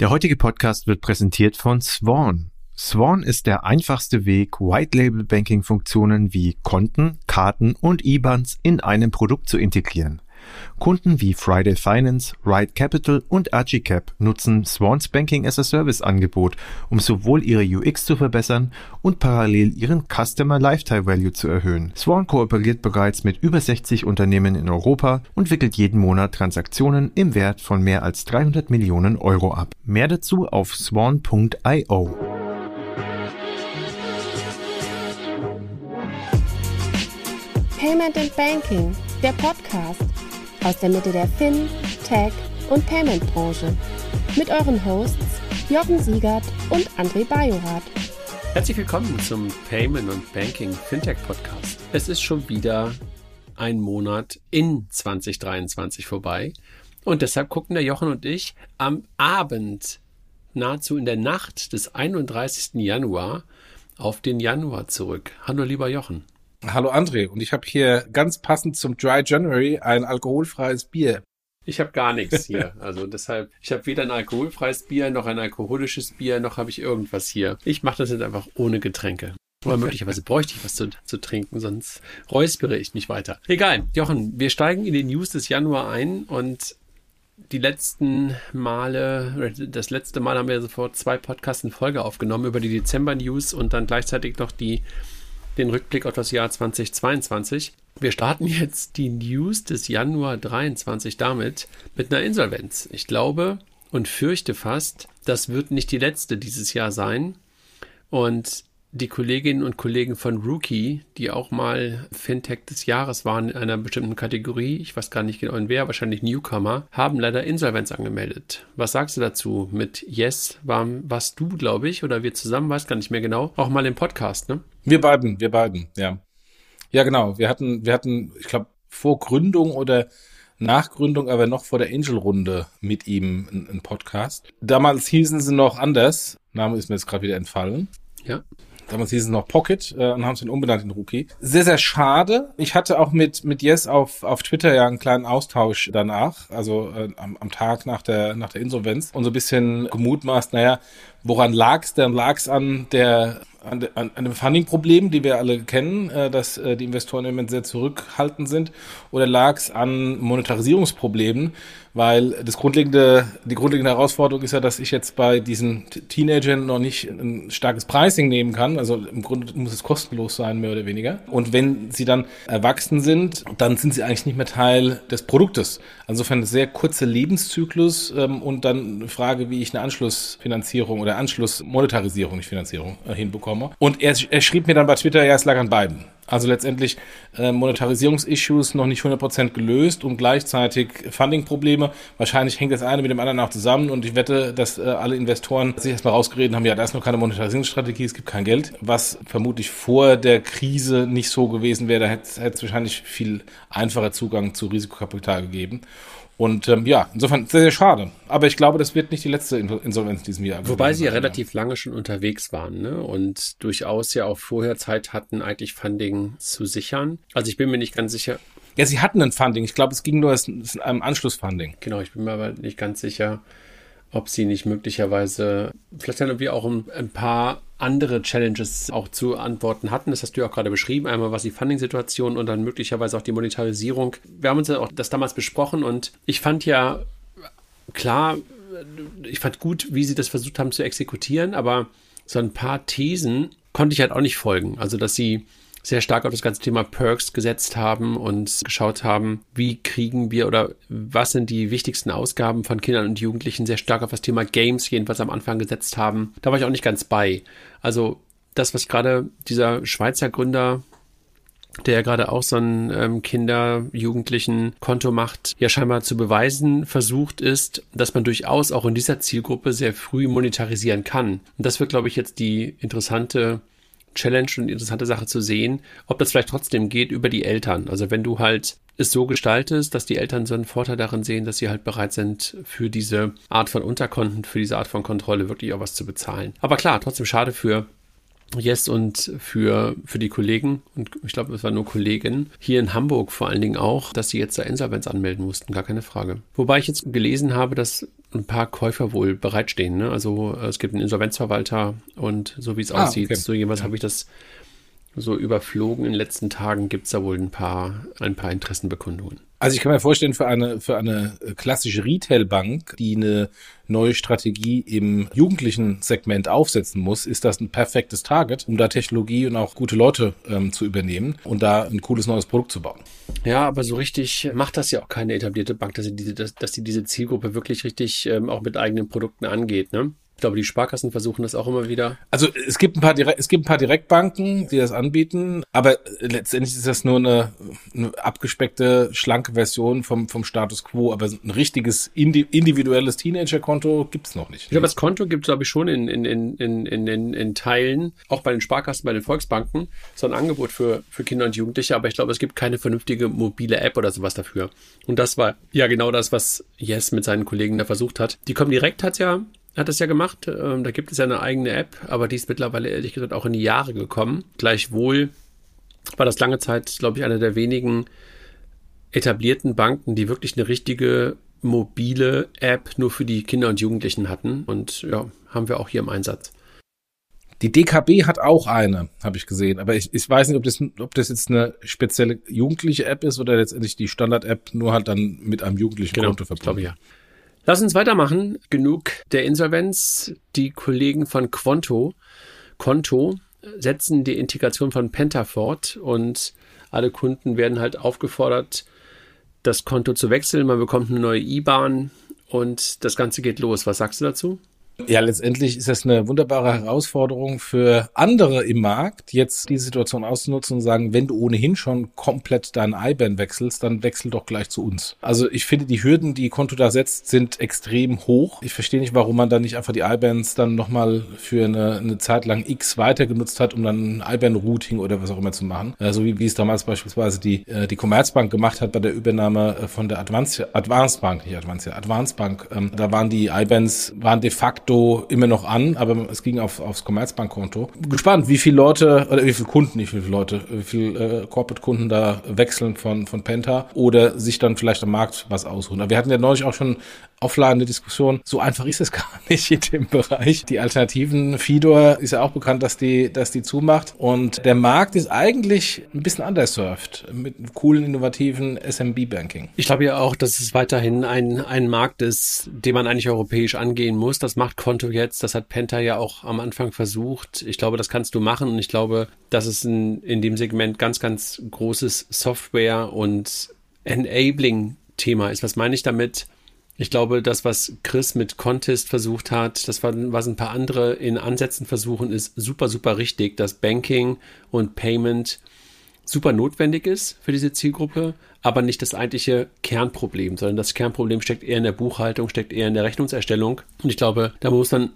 Der heutige Podcast wird präsentiert von Swan. Swan ist der einfachste Weg, White-Label-Banking-Funktionen wie Konten, Karten und IBANs in einem Produkt zu integrieren. Kunden wie Friday Finance, Ride Capital und Archicap nutzen Swans Banking as a Service Angebot, um sowohl ihre UX zu verbessern und parallel ihren Customer Lifetime Value zu erhöhen. Swan kooperiert bereits mit über 60 Unternehmen in Europa und wickelt jeden Monat Transaktionen im Wert von mehr als 300 Millionen Euro ab. Mehr dazu auf swan.io. Payment and Banking, der Podcast aus der Mitte der Fin, Tech und Payment Branche. Mit euren Hosts Jochen Siegert und André Bajorath. Herzlich willkommen zum Payment und Banking Fintech Podcast. Es ist schon wieder ein Monat in 2023 vorbei und deshalb gucken der Jochen und ich am Abend, nahezu in der Nacht des 31. Januar, auf den Januar zurück. Hallo lieber Jochen. Hallo André, und ich habe hier ganz passend zum Dry January ein alkoholfreies Bier. Ich habe gar nichts hier. Also deshalb, ich habe weder ein alkoholfreies Bier, noch ein alkoholisches Bier, noch habe ich irgendwas hier. Ich mache das jetzt einfach ohne Getränke. Aber möglicherweise bräuchte ich was zu, zu trinken, sonst räuspere ich mich weiter. Egal, Jochen, wir steigen in die News des Januar ein und die letzten Male, das letzte Mal haben wir sofort zwei Podcasts in Folge aufgenommen über die Dezember-News und dann gleichzeitig noch die den Rückblick auf das Jahr 2022. Wir starten jetzt die News des Januar 23 damit mit einer Insolvenz. Ich glaube und fürchte fast, das wird nicht die letzte dieses Jahr sein. Und die Kolleginnen und Kollegen von Rookie, die auch mal Fintech des Jahres waren in einer bestimmten Kategorie, ich weiß gar nicht genau in wer, wahrscheinlich Newcomer, haben leider Insolvenz angemeldet. Was sagst du dazu? Mit Yes war, warst du, glaube ich, oder wir zusammen, weiß gar nicht mehr genau, auch mal im Podcast, ne? Wir beiden, wir beiden, ja. Ja, genau. Wir hatten, wir hatten, ich glaube, vor Gründung oder Nachgründung, aber noch vor der Angel-Runde mit ihm einen Podcast. Damals hießen sie noch anders. Name ist mir jetzt gerade wieder entfallen. Ja. Damals hieß es noch Pocket äh, und haben es dann umbenannt in Rookie. Sehr, sehr schade. Ich hatte auch mit, mit Yes auf, auf Twitter ja einen kleinen Austausch danach, also äh, am, am Tag nach der, nach der Insolvenz und so ein bisschen gemutmaßt, naja, woran lag's? Dann lag's an der an, an, an dem Funding-Problem, die wir alle kennen, äh, dass äh, die Investoren im Moment sehr zurückhaltend sind, oder lag es an Monetarisierungsproblemen, weil das grundlegende, die grundlegende Herausforderung ist ja, dass ich jetzt bei diesen Teenagern noch nicht ein starkes Pricing nehmen kann. Also im Grunde muss es kostenlos sein, mehr oder weniger. Und wenn sie dann erwachsen sind, dann sind sie eigentlich nicht mehr Teil des Produktes. Insofern ein sehr kurzer Lebenszyklus ähm, und dann eine Frage, wie ich eine Anschlussfinanzierung oder Anschlussmonetarisierung, nicht Finanzierung, äh, hinbekomme bekomme. Und er, er schrieb mir dann bei Twitter, ja, es lag an beiden. Also letztendlich äh, Monetarisierungsissues noch nicht 100% gelöst und gleichzeitig Funding-Probleme. Wahrscheinlich hängt das eine mit dem anderen auch zusammen und ich wette, dass äh, alle Investoren sich erstmal rausgeredet haben, ja, da ist noch keine Monetarisierungsstrategie, es gibt kein Geld, was vermutlich vor der Krise nicht so gewesen wäre. Da hätte es wahrscheinlich viel einfacher Zugang zu Risikokapital gegeben. Und ähm, ja, insofern sehr, sehr schade. Aber ich glaube, das wird nicht die letzte Insolvenz in diesem Jahr. Wobei sie ja relativ lange schon unterwegs waren ne? und durchaus ja auch vorher Zeit hatten, eigentlich Funding zu sichern. Also ich bin mir nicht ganz sicher. Ja, sie hatten ein Funding. Ich glaube, es ging nur als ein Anschlussfunding. Genau, ich bin mir aber nicht ganz sicher, ob sie nicht möglicherweise vielleicht dann irgendwie auch ein, ein, paar andere Challenges auch zu antworten hatten. Das hast du ja auch gerade beschrieben. Einmal was die Funding-Situation und dann möglicherweise auch die Monetarisierung. Wir haben uns ja auch das damals besprochen und ich fand ja klar, ich fand gut, wie sie das versucht haben zu exekutieren, aber so ein paar Thesen konnte ich halt auch nicht folgen. Also, dass sie sehr stark auf das ganze Thema Perks gesetzt haben und geschaut haben, wie kriegen wir oder was sind die wichtigsten Ausgaben von Kindern und Jugendlichen, sehr stark auf das Thema Games jedenfalls am Anfang gesetzt haben. Da war ich auch nicht ganz bei. Also das, was gerade dieser Schweizer Gründer der ja gerade auch so ein ähm, Kinder-, Jugendlichen Konto macht, ja scheinbar zu beweisen versucht ist, dass man durchaus auch in dieser Zielgruppe sehr früh monetarisieren kann. Und das wird, glaube ich, jetzt die interessante Challenge und interessante Sache zu sehen, ob das vielleicht trotzdem geht über die Eltern. Also wenn du halt es so gestaltest, dass die Eltern so einen Vorteil darin sehen, dass sie halt bereit sind, für diese Art von Unterkonten, für diese Art von Kontrolle wirklich auch was zu bezahlen. Aber klar, trotzdem schade für Yes und für, für die Kollegen, und ich glaube, es war nur Kollegen, hier in Hamburg vor allen Dingen auch, dass sie jetzt da Insolvenz anmelden mussten, gar keine Frage. Wobei ich jetzt gelesen habe, dass ein paar Käufer wohl bereitstehen. Ne? Also es gibt einen Insolvenzverwalter und so wie es ah, aussieht, okay. so jemals ja. habe ich das so überflogen in den letzten Tagen, gibt es da wohl ein paar, ein paar Interessenbekundungen. Also ich kann mir vorstellen, für eine, für eine klassische Retailbank, die eine neue Strategie im jugendlichen Segment aufsetzen muss, ist das ein perfektes Target, um da Technologie und auch gute Leute ähm, zu übernehmen und da ein cooles neues Produkt zu bauen. Ja, aber so richtig macht das ja auch keine etablierte Bank, dass sie diese, dass, dass sie diese Zielgruppe wirklich richtig ähm, auch mit eigenen Produkten angeht. Ne? Glaube, die Sparkassen versuchen das auch immer wieder. Also es gibt ein paar, Direkt, es gibt ein paar Direktbanken, die das anbieten, aber letztendlich ist das nur eine, eine abgespeckte, schlanke Version vom, vom Status quo. Aber ein richtiges individuelles Teenager-Konto gibt's noch nicht. Ich glaube, das Konto gibt es, glaube ich, schon in, in, in, in, in, in Teilen, auch bei den Sparkassen, bei den Volksbanken, so ein Angebot für, für Kinder und Jugendliche, aber ich glaube, es gibt keine vernünftige mobile App oder sowas dafür. Und das war ja genau das, was Yes mit seinen Kollegen da versucht hat. Die kommen direkt hat ja hat das ja gemacht. Ähm, da gibt es ja eine eigene App, aber die ist mittlerweile ehrlich gesagt auch in die Jahre gekommen. Gleichwohl war das lange Zeit, glaube ich, eine der wenigen etablierten Banken, die wirklich eine richtige mobile App nur für die Kinder und Jugendlichen hatten. Und ja, haben wir auch hier im Einsatz. Die DKB hat auch eine, habe ich gesehen. Aber ich, ich weiß nicht, ob das, ob das jetzt eine spezielle jugendliche App ist oder letztendlich die Standard-App nur halt dann mit einem jugendlichen genau, Konto verbunden. Glaube ja. Lass uns weitermachen. Genug der Insolvenz. Die Kollegen von Quanto, Konto setzen die Integration von Penta fort und alle Kunden werden halt aufgefordert, das Konto zu wechseln. Man bekommt eine neue IBAN und das Ganze geht los. Was sagst du dazu? Ja, letztendlich ist das eine wunderbare Herausforderung für andere im Markt, jetzt die Situation auszunutzen und sagen, wenn du ohnehin schon komplett deinen IBAN wechselst, dann wechsel doch gleich zu uns. Also ich finde, die Hürden, die Konto da setzt, sind extrem hoch. Ich verstehe nicht, warum man dann nicht einfach die IBANs dann nochmal für eine, eine Zeit lang X weiter genutzt hat, um dann IBAN-Routing oder was auch immer zu machen. So also wie, wie es damals beispielsweise die, äh, die Commerzbank gemacht hat bei der Übernahme äh, von der Advanced, Advanced Bank, nicht Advanced, Advanced Bank. Ähm, da waren die IBANs, waren de facto facto immer noch an, aber es ging auf, aufs Commerzbankkonto. Gespannt, wie viele Leute oder wie viele Kunden, nicht wie viele Leute, wie viele äh, Corporate-Kunden da wechseln von, von Penta oder sich dann vielleicht am Markt was ausruhen. Aber wir hatten ja neulich auch schon aufladende Diskussion. So einfach ist es gar nicht in dem Bereich. Die Alternativen, Fidor ist ja auch bekannt, dass die, dass die zumacht. Und der Markt ist eigentlich ein bisschen underserved mit coolen, innovativen SMB-Banking. Ich glaube ja auch, dass es weiterhin ein, ein Markt ist, den man eigentlich europäisch angehen muss. Das macht Konto jetzt. Das hat Penta ja auch am Anfang versucht. Ich glaube, das kannst du machen. Und ich glaube, dass es in, in dem Segment ganz, ganz großes Software und Enabling Thema ist. Was meine ich damit? Ich glaube, das, was Chris mit Contest versucht hat, das was ein paar andere in Ansätzen versuchen, ist super, super richtig, dass Banking und Payment super notwendig ist für diese Zielgruppe, aber nicht das eigentliche Kernproblem, sondern das Kernproblem steckt eher in der Buchhaltung, steckt eher in der Rechnungserstellung. Und ich glaube, da muss man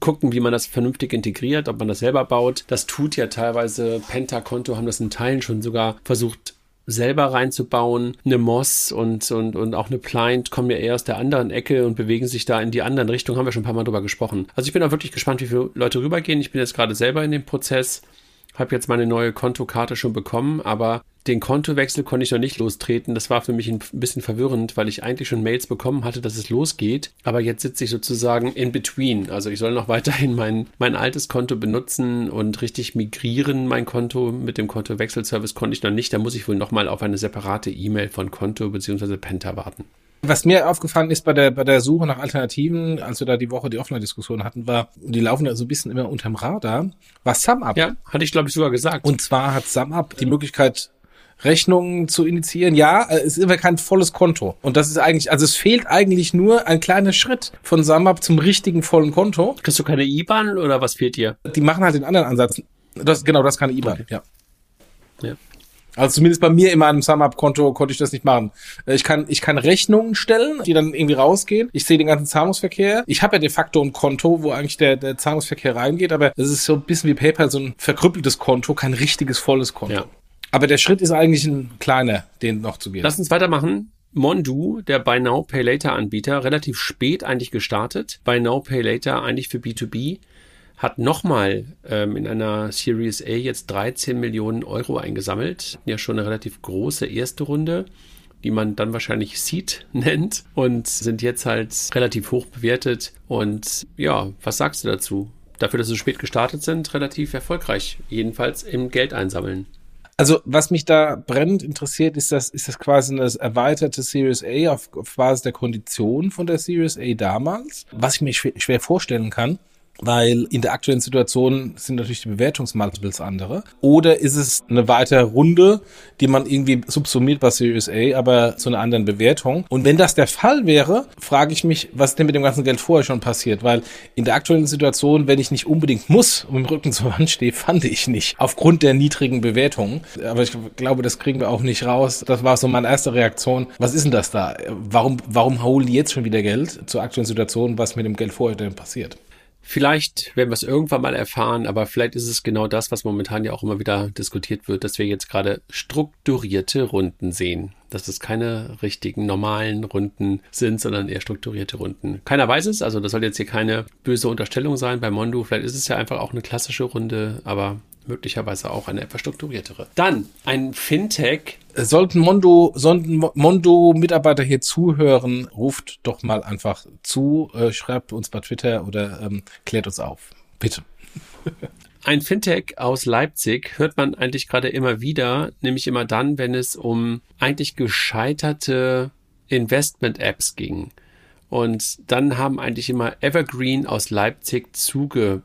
gucken, wie man das vernünftig integriert, ob man das selber baut. Das tut ja teilweise Penta-Konto, haben das in Teilen schon sogar versucht selber reinzubauen. Eine Moss und, und, und auch eine Pliant kommen ja eher aus der anderen Ecke und bewegen sich da in die anderen Richtungen. Haben wir schon ein paar Mal drüber gesprochen. Also ich bin auch wirklich gespannt, wie viele Leute rübergehen. Ich bin jetzt gerade selber in dem Prozess. Habe jetzt meine neue Kontokarte schon bekommen, aber den Kontowechsel konnte ich noch nicht lostreten. Das war für mich ein bisschen verwirrend, weil ich eigentlich schon Mails bekommen hatte, dass es losgeht. Aber jetzt sitze ich sozusagen in between. Also ich soll noch weiterhin mein, mein altes Konto benutzen und richtig migrieren. Mein Konto mit dem Kontowechselservice konnte ich noch nicht. Da muss ich wohl nochmal auf eine separate E-Mail von Konto bzw. Penta warten. Was mir aufgefallen ist bei der, bei der Suche nach Alternativen, als wir da die Woche die Offline-Diskussion hatten, war, die laufen da so ein bisschen immer unterm Radar, war SumUp. Ja, hatte ich glaube ich sogar gesagt. Und zwar hat SumUp die Möglichkeit, Rechnungen zu initiieren. Ja, es ist immer kein volles Konto. Und das ist eigentlich, also es fehlt eigentlich nur ein kleiner Schritt von SumUp zum richtigen vollen Konto. Kriegst du keine IBAN oder was fehlt dir? Die machen halt den anderen Ansatz. Das, genau, das ist keine IBAN, okay. ja. Ja. Also zumindest bei mir in meinem SumUp-Konto konnte ich das nicht machen. Ich kann, ich kann Rechnungen stellen, die dann irgendwie rausgehen. Ich sehe den ganzen Zahlungsverkehr. Ich habe ja de facto ein Konto, wo eigentlich der, der Zahlungsverkehr reingeht, aber es ist so ein bisschen wie PayPal, so ein verkrüppeltes Konto, kein richtiges volles Konto. Ja. Aber der Schritt ist eigentlich ein kleiner, den noch zu gehen. Lass uns weitermachen. Mondu, der Buy Now Pay Later Anbieter, relativ spät eigentlich gestartet. Buy Now Pay Later eigentlich für B2B hat nochmal ähm, in einer Series A jetzt 13 Millionen Euro eingesammelt. Ja, schon eine relativ große erste Runde, die man dann wahrscheinlich Seed nennt und sind jetzt halt relativ hoch bewertet. Und ja, was sagst du dazu? Dafür, dass sie spät gestartet sind, relativ erfolgreich. Jedenfalls im Geld einsammeln. Also, was mich da brennend interessiert, ist das, ist das quasi eine erweiterte Series A auf, auf Basis der Kondition von der Series A damals? Was ich mir schwer, schwer vorstellen kann, weil in der aktuellen Situation sind natürlich die Bewertungsmultiples andere. Oder ist es eine weitere Runde, die man irgendwie subsumiert bei Series A, aber zu einer anderen Bewertung? Und wenn das der Fall wäre, frage ich mich, was denn mit dem ganzen Geld vorher schon passiert? Weil in der aktuellen Situation, wenn ich nicht unbedingt muss und im Rücken zur Wand stehe, fand ich nicht. Aufgrund der niedrigen Bewertungen. Aber ich glaube, das kriegen wir auch nicht raus. Das war so meine erste Reaktion. Was ist denn das da? Warum, warum holen die jetzt schon wieder Geld zur aktuellen Situation? Was mit dem Geld vorher denn passiert? Vielleicht werden wir es irgendwann mal erfahren, aber vielleicht ist es genau das, was momentan ja auch immer wieder diskutiert wird, dass wir jetzt gerade strukturierte Runden sehen. Dass es keine richtigen normalen Runden sind, sondern eher strukturierte Runden. Keiner weiß es, also das soll jetzt hier keine böse Unterstellung sein bei Mondo. Vielleicht ist es ja einfach auch eine klassische Runde, aber möglicherweise auch eine etwas strukturiertere. Dann ein Fintech. Sollten Mondo, sollten Mondo-Mitarbeiter hier zuhören, ruft doch mal einfach zu, äh, schreibt uns bei Twitter oder ähm, klärt uns auf. Bitte. Ein Fintech aus Leipzig hört man eigentlich gerade immer wieder, nämlich immer dann, wenn es um eigentlich gescheiterte Investment-Apps ging. Und dann haben eigentlich immer Evergreen aus Leipzig zuge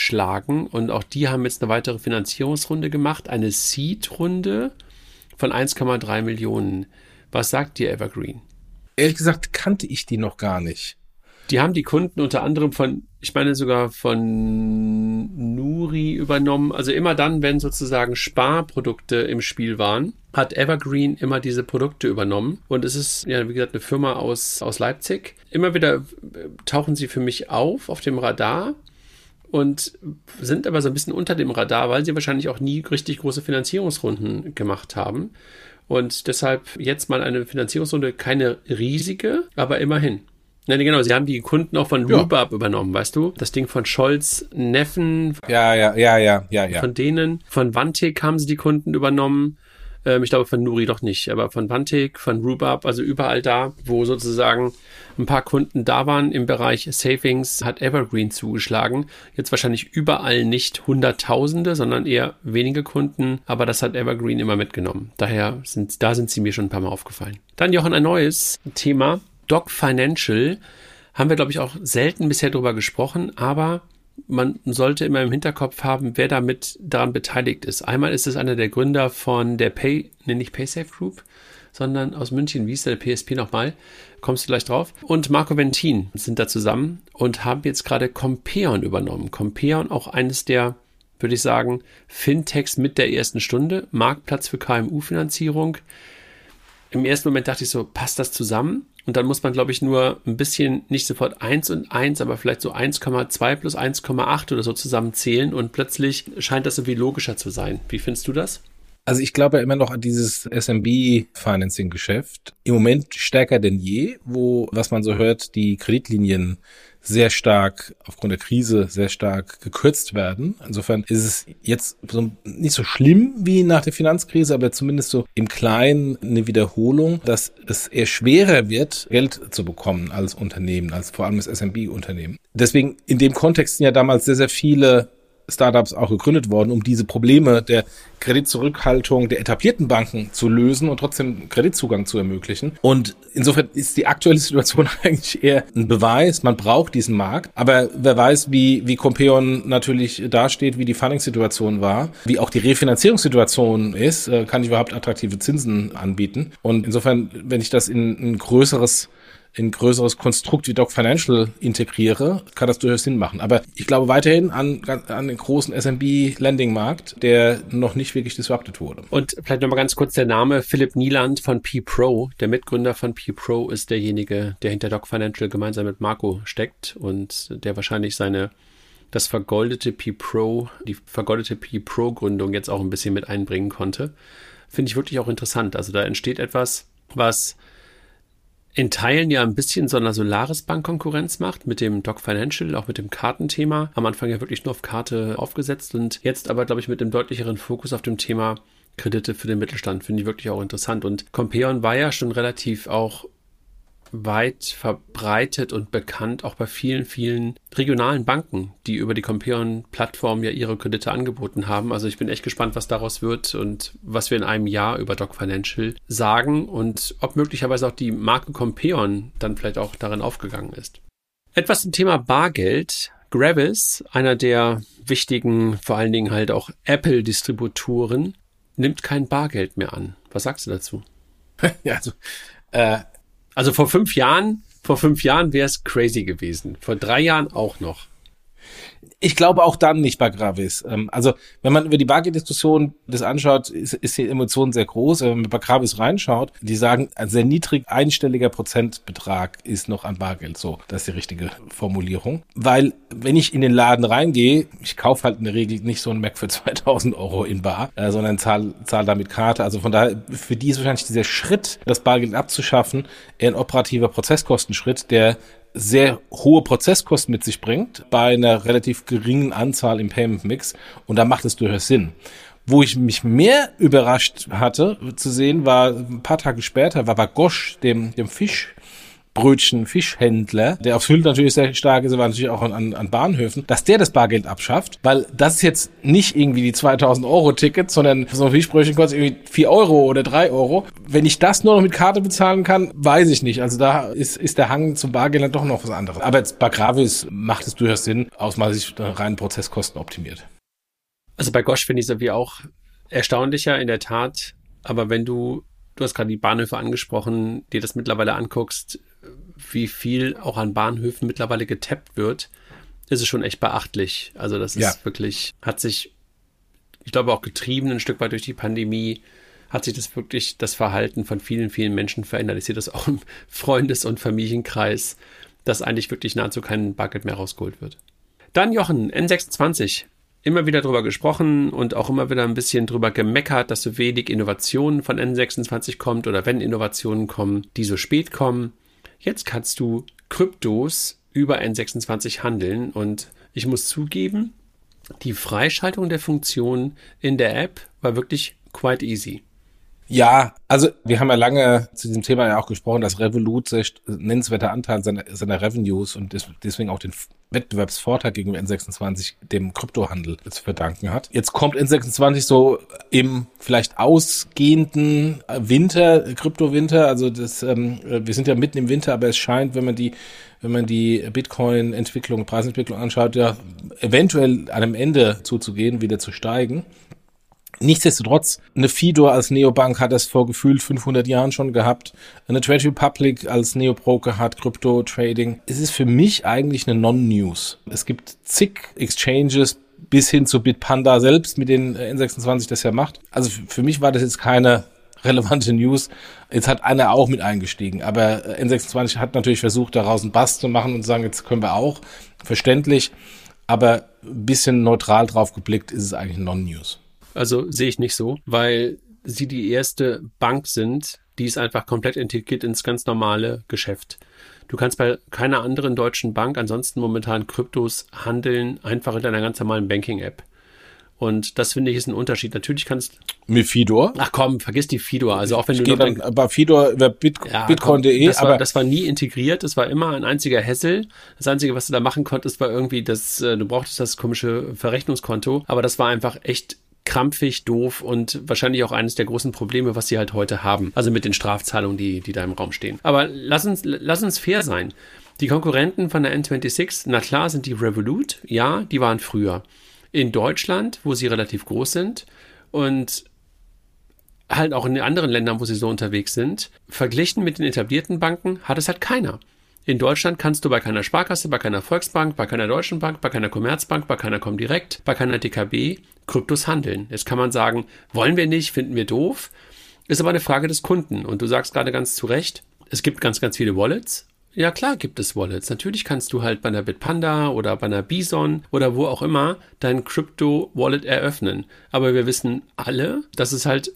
schlagen. Und auch die haben jetzt eine weitere Finanzierungsrunde gemacht, eine Seed-Runde von 1,3 Millionen. Was sagt dir Evergreen? Ehrlich gesagt kannte ich die noch gar nicht. Die haben die Kunden unter anderem von, ich meine sogar von Nuri übernommen. Also immer dann, wenn sozusagen Sparprodukte im Spiel waren, hat Evergreen immer diese Produkte übernommen. Und es ist, ja, wie gesagt, eine Firma aus, aus Leipzig. Immer wieder äh, tauchen sie für mich auf, auf dem Radar und sind aber so ein bisschen unter dem Radar, weil sie wahrscheinlich auch nie richtig große Finanzierungsrunden gemacht haben. Und deshalb jetzt mal eine Finanzierungsrunde, keine riesige, aber immerhin. Nein, genau, sie haben die Kunden auch von Rhubarb ja. übernommen, weißt du? Das Ding von Scholz, Neffen. Ja, ja, ja, ja, ja, ja. Von denen. Von Vantik haben sie die Kunden übernommen. Ähm, ich glaube von Nuri doch nicht, aber von Vantik, von Rhubarb, also überall da, wo sozusagen ein paar Kunden da waren im Bereich Savings, hat Evergreen zugeschlagen. Jetzt wahrscheinlich überall nicht Hunderttausende, sondern eher wenige Kunden, aber das hat Evergreen immer mitgenommen. Daher sind, da sind sie mir schon ein paar Mal aufgefallen. Dann Jochen, ein neues Thema. Doc Financial haben wir, glaube ich, auch selten bisher drüber gesprochen, aber man sollte immer im Hinterkopf haben, wer damit daran beteiligt ist. Einmal ist es einer der Gründer von der Pay, nenne nicht PaySafe Group, sondern aus München. Wie ist der PSP nochmal? Kommst du gleich drauf? Und Marco Ventin sind da zusammen und haben jetzt gerade Compeon übernommen. Compeon auch eines der, würde ich sagen, Fintechs mit der ersten Stunde. Marktplatz für KMU-Finanzierung. Im ersten Moment dachte ich so, passt das zusammen? Und dann muss man, glaube ich, nur ein bisschen, nicht sofort 1 und 1, aber vielleicht so 1,2 plus 1,8 oder so zusammenzählen und plötzlich scheint das irgendwie logischer zu sein. Wie findest du das? Also ich glaube immer noch an dieses SMB-Financing-Geschäft. Im Moment stärker denn je, wo, was man so hört, die Kreditlinien sehr stark aufgrund der Krise sehr stark gekürzt werden. Insofern ist es jetzt so nicht so schlimm wie nach der Finanzkrise, aber zumindest so im Kleinen eine Wiederholung, dass es eher schwerer wird, Geld zu bekommen als Unternehmen, als vor allem das SMB-Unternehmen. Deswegen in dem Kontext sind ja damals sehr, sehr viele Startups auch gegründet worden, um diese Probleme der Kreditzurückhaltung der etablierten Banken zu lösen und trotzdem Kreditzugang zu ermöglichen. Und insofern ist die aktuelle Situation eigentlich eher ein Beweis, man braucht diesen Markt. Aber wer weiß, wie, wie Compeon natürlich dasteht, wie die Funding-Situation war, wie auch die Refinanzierungssituation ist, äh, kann ich überhaupt attraktive Zinsen anbieten. Und insofern, wenn ich das in ein größeres in größeres Konstrukt wie Doc Financial integriere, kann das durchaus Sinn machen. Aber ich glaube weiterhin an, an den großen SMB-Lending-Markt, der noch nicht wirklich disrupted wurde. Und vielleicht nochmal ganz kurz der Name Philipp Nieland von P-Pro. Der Mitgründer von P-Pro ist derjenige, der hinter Doc Financial gemeinsam mit Marco steckt und der wahrscheinlich seine das vergoldete P-Pro, die vergoldete P-Pro-Gründung jetzt auch ein bisschen mit einbringen konnte. Finde ich wirklich auch interessant. Also da entsteht etwas, was in Teilen ja ein bisschen so einer Solaris Bank Konkurrenz macht mit dem Doc Financial, auch mit dem Kartenthema. Am Anfang ja wirklich nur auf Karte aufgesetzt und jetzt aber, glaube ich, mit dem deutlicheren Fokus auf dem Thema Kredite für den Mittelstand. Finde ich wirklich auch interessant. Und Compeon war ja schon relativ auch weit verbreitet und bekannt, auch bei vielen, vielen regionalen Banken, die über die Compeon-Plattform ja ihre Kredite angeboten haben. Also ich bin echt gespannt, was daraus wird und was wir in einem Jahr über Doc Financial sagen und ob möglicherweise auch die Marke Compeon dann vielleicht auch darin aufgegangen ist. Etwas zum Thema Bargeld. Gravis, einer der wichtigen, vor allen Dingen halt auch Apple-Distributoren, nimmt kein Bargeld mehr an. Was sagst du dazu? ja, also äh, also vor fünf Jahren, vor fünf Jahren wäre es crazy gewesen. Vor drei Jahren auch noch. Ich glaube auch dann nicht bei Gravis. Ähm, also wenn man über die Bargeld-Diskussion das anschaut, ist, ist die Emotion sehr groß. Wenn man bei Gravis reinschaut, die sagen, ein sehr niedrig einstelliger Prozentbetrag ist noch an Bargeld. So, das ist die richtige Formulierung. Weil wenn ich in den Laden reingehe, ich kaufe halt in der Regel nicht so einen Mac für 2000 Euro in Bar, äh, sondern zahle zahl damit Karte. Also von daher, für die ist wahrscheinlich dieser Schritt, das Bargeld abzuschaffen, eher ein operativer Prozesskostenschritt, der sehr hohe Prozesskosten mit sich bringt bei einer relativ geringen Anzahl im Payment Mix und da macht es durchaus Sinn. Wo ich mich mehr überrascht hatte zu sehen, war ein paar Tage später, war bei Gosch, dem, dem Fisch, Brötchen Fischhändler, der auf Sylt natürlich sehr stark ist, aber natürlich auch an, an Bahnhöfen, dass der das Bargeld abschafft, weil das ist jetzt nicht irgendwie die 2000 Euro Ticket, sondern so ein Fischbrötchen kostet irgendwie 4 Euro oder 3 Euro. Wenn ich das nur noch mit Karte bezahlen kann, weiß ich nicht. Also da ist, ist der Hang zum Bargeld dann doch noch was anderes. Aber jetzt bei Gravis macht es durchaus Sinn, aus meiner Sicht rein Prozesskosten optimiert. Also bei Gosch finde ich es irgendwie auch erstaunlicher in der Tat. Aber wenn du, du hast gerade die Bahnhöfe angesprochen, dir das mittlerweile anguckst, wie viel auch an Bahnhöfen mittlerweile getappt wird, ist es schon echt beachtlich. Also das ist ja. wirklich, hat sich, ich glaube auch getrieben ein Stück weit durch die Pandemie, hat sich das wirklich, das Verhalten von vielen, vielen Menschen verändert. Ich sehe das auch im Freundes- und Familienkreis, dass eigentlich wirklich nahezu kein Bucket mehr rausgeholt wird. Dann Jochen, N26. Immer wieder drüber gesprochen und auch immer wieder ein bisschen drüber gemeckert, dass so wenig Innovationen von N26 kommt oder wenn Innovationen kommen, die so spät kommen. Jetzt kannst du Kryptos über N26 handeln und ich muss zugeben, die Freischaltung der Funktion in der App war wirklich quite easy. Ja, also wir haben ja lange zu diesem Thema ja auch gesprochen, dass Revolut sich nennenswerter Anteil seiner, seiner Revenues und deswegen auch den Wettbewerbsvorteil gegenüber N26 dem Kryptohandel zu verdanken hat. Jetzt kommt N26 so im vielleicht ausgehenden Winter, Kryptowinter, also das, ähm, wir sind ja mitten im Winter, aber es scheint, wenn man die wenn man die Bitcoin-Entwicklung, Preisentwicklung anschaut, ja eventuell an einem Ende zuzugehen, wieder zu steigen. Nichtsdestotrotz, eine Fidor als Neobank hat es vor gefühlt 500 Jahren schon gehabt. Eine Trade Republic als Neobroker hat Crypto-Trading. Es ist für mich eigentlich eine Non-News. Es gibt zig Exchanges bis hin zu Bitpanda selbst, mit denen N26 das ja macht. Also für mich war das jetzt keine relevante News. Jetzt hat einer auch mit eingestiegen, aber N26 hat natürlich versucht, daraus einen Bass zu machen und zu sagen, jetzt können wir auch. Verständlich, aber ein bisschen neutral drauf geblickt ist es eigentlich Non-News. Also sehe ich nicht so, weil sie die erste Bank sind, die ist einfach komplett integriert ins ganz normale Geschäft. Du kannst bei keiner anderen deutschen Bank ansonsten momentan Kryptos handeln, einfach in deiner ganz normalen Banking-App. Und das finde ich ist ein Unterschied. Natürlich kannst mit Fidor. Ach komm, vergiss die Fidor. Also auch wenn ich du dann bei Fidor über Bit ja, Bitcoin.de. Das, war, das war nie integriert. Das war immer ein einziger Hessel. Das einzige, was du da machen konntest, war irgendwie das. Äh, du brauchtest das komische Verrechnungskonto. Aber das war einfach echt krampfig, doof und wahrscheinlich auch eines der großen Probleme, was sie halt heute haben. Also mit den Strafzahlungen, die, die da im Raum stehen. Aber lass uns, lass uns fair sein. Die Konkurrenten von der N26, na klar, sind die Revolut. Ja, die waren früher. In Deutschland, wo sie relativ groß sind und halt auch in den anderen Ländern, wo sie so unterwegs sind, verglichen mit den etablierten Banken, hat es halt keiner. In Deutschland kannst du bei keiner Sparkasse, bei keiner Volksbank, bei keiner Deutschen Bank, bei keiner Commerzbank, bei keiner Comdirect, bei keiner DKB Kryptos handeln. Jetzt kann man sagen, wollen wir nicht, finden wir doof. Ist aber eine Frage des Kunden. Und du sagst gerade ganz zu Recht, es gibt ganz, ganz viele Wallets. Ja klar gibt es Wallets. Natürlich kannst du halt bei einer Bitpanda oder bei einer Bison oder wo auch immer dein Crypto-Wallet eröffnen. Aber wir wissen alle, dass es halt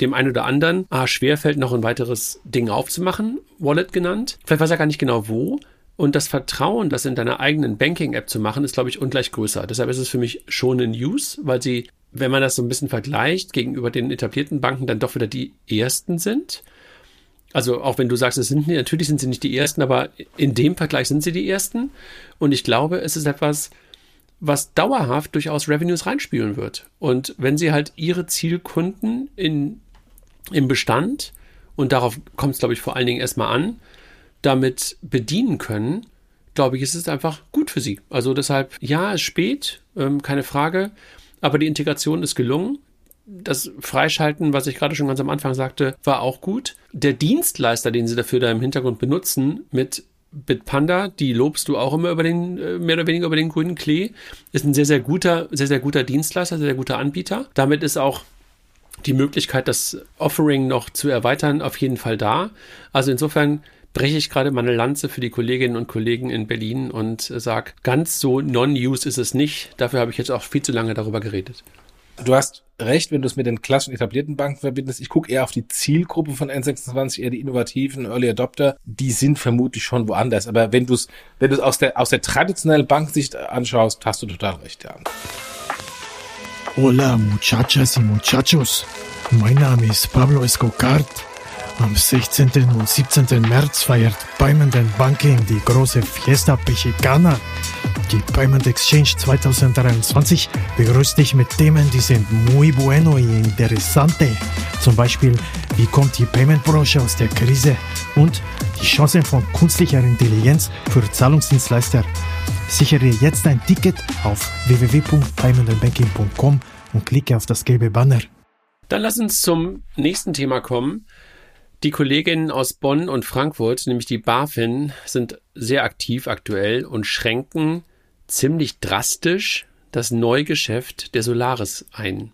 dem einen oder anderen ah, schwerfällt, noch ein weiteres Ding aufzumachen, Wallet genannt. Vielleicht weiß er gar nicht genau wo. Und das Vertrauen, das in deiner eigenen Banking-App zu machen, ist, glaube ich, ungleich größer. Deshalb ist es für mich schon ein Use, weil sie, wenn man das so ein bisschen vergleicht, gegenüber den etablierten Banken dann doch wieder die ersten sind. Also auch wenn du sagst, es sind natürlich sind sie nicht die ersten, aber in dem Vergleich sind sie die ersten. Und ich glaube, es ist etwas, was dauerhaft durchaus Revenues reinspielen wird. Und wenn sie halt ihre Zielkunden in, im Bestand, und darauf kommt es, glaube ich, vor allen Dingen erstmal an, damit bedienen können, glaube ich, ist es einfach gut für sie. Also deshalb, ja, es ist spät, ähm, keine Frage, aber die Integration ist gelungen. Das Freischalten, was ich gerade schon ganz am Anfang sagte, war auch gut. Der Dienstleister, den sie dafür da im Hintergrund benutzen, mit Bitpanda, die lobst du auch immer über den, äh, mehr oder weniger über den grünen Klee, ist ein sehr, sehr guter, sehr, sehr guter Dienstleister, sehr, sehr guter Anbieter. Damit ist auch die Möglichkeit, das Offering noch zu erweitern, auf jeden Fall da. Also insofern breche ich gerade meine Lanze für die Kolleginnen und Kollegen in Berlin und sage, ganz so non-use ist es nicht. Dafür habe ich jetzt auch viel zu lange darüber geredet. Du hast recht, wenn du es mit den klassischen etablierten Banken verbindest. Ich gucke eher auf die Zielgruppe von N26, eher die innovativen Early Adopter. Die sind vermutlich schon woanders. Aber wenn du es wenn du es aus der, aus der traditionellen Banksicht anschaust, hast du total recht, ja. Hola, muchachas y muchachos. Mein Name ist Pablo Escocart. Am 16. und 17. März feiert Payment Banking die große Fiesta Mexicana. Die Payment Exchange 2023 begrüßt dich mit Themen, die sind muy bueno y interesante. Zum Beispiel, wie kommt die Payment-Branche aus der Krise und die Chancen von künstlicher Intelligenz für Zahlungsdienstleister. Sichere jetzt ein Ticket auf www.paymentandbanking.com und klicke auf das gelbe Banner. Dann lass uns zum nächsten Thema kommen. Die Kolleginnen aus Bonn und Frankfurt, nämlich die BaFin, sind sehr aktiv aktuell und schränken ziemlich drastisch das Neugeschäft der Solaris ein.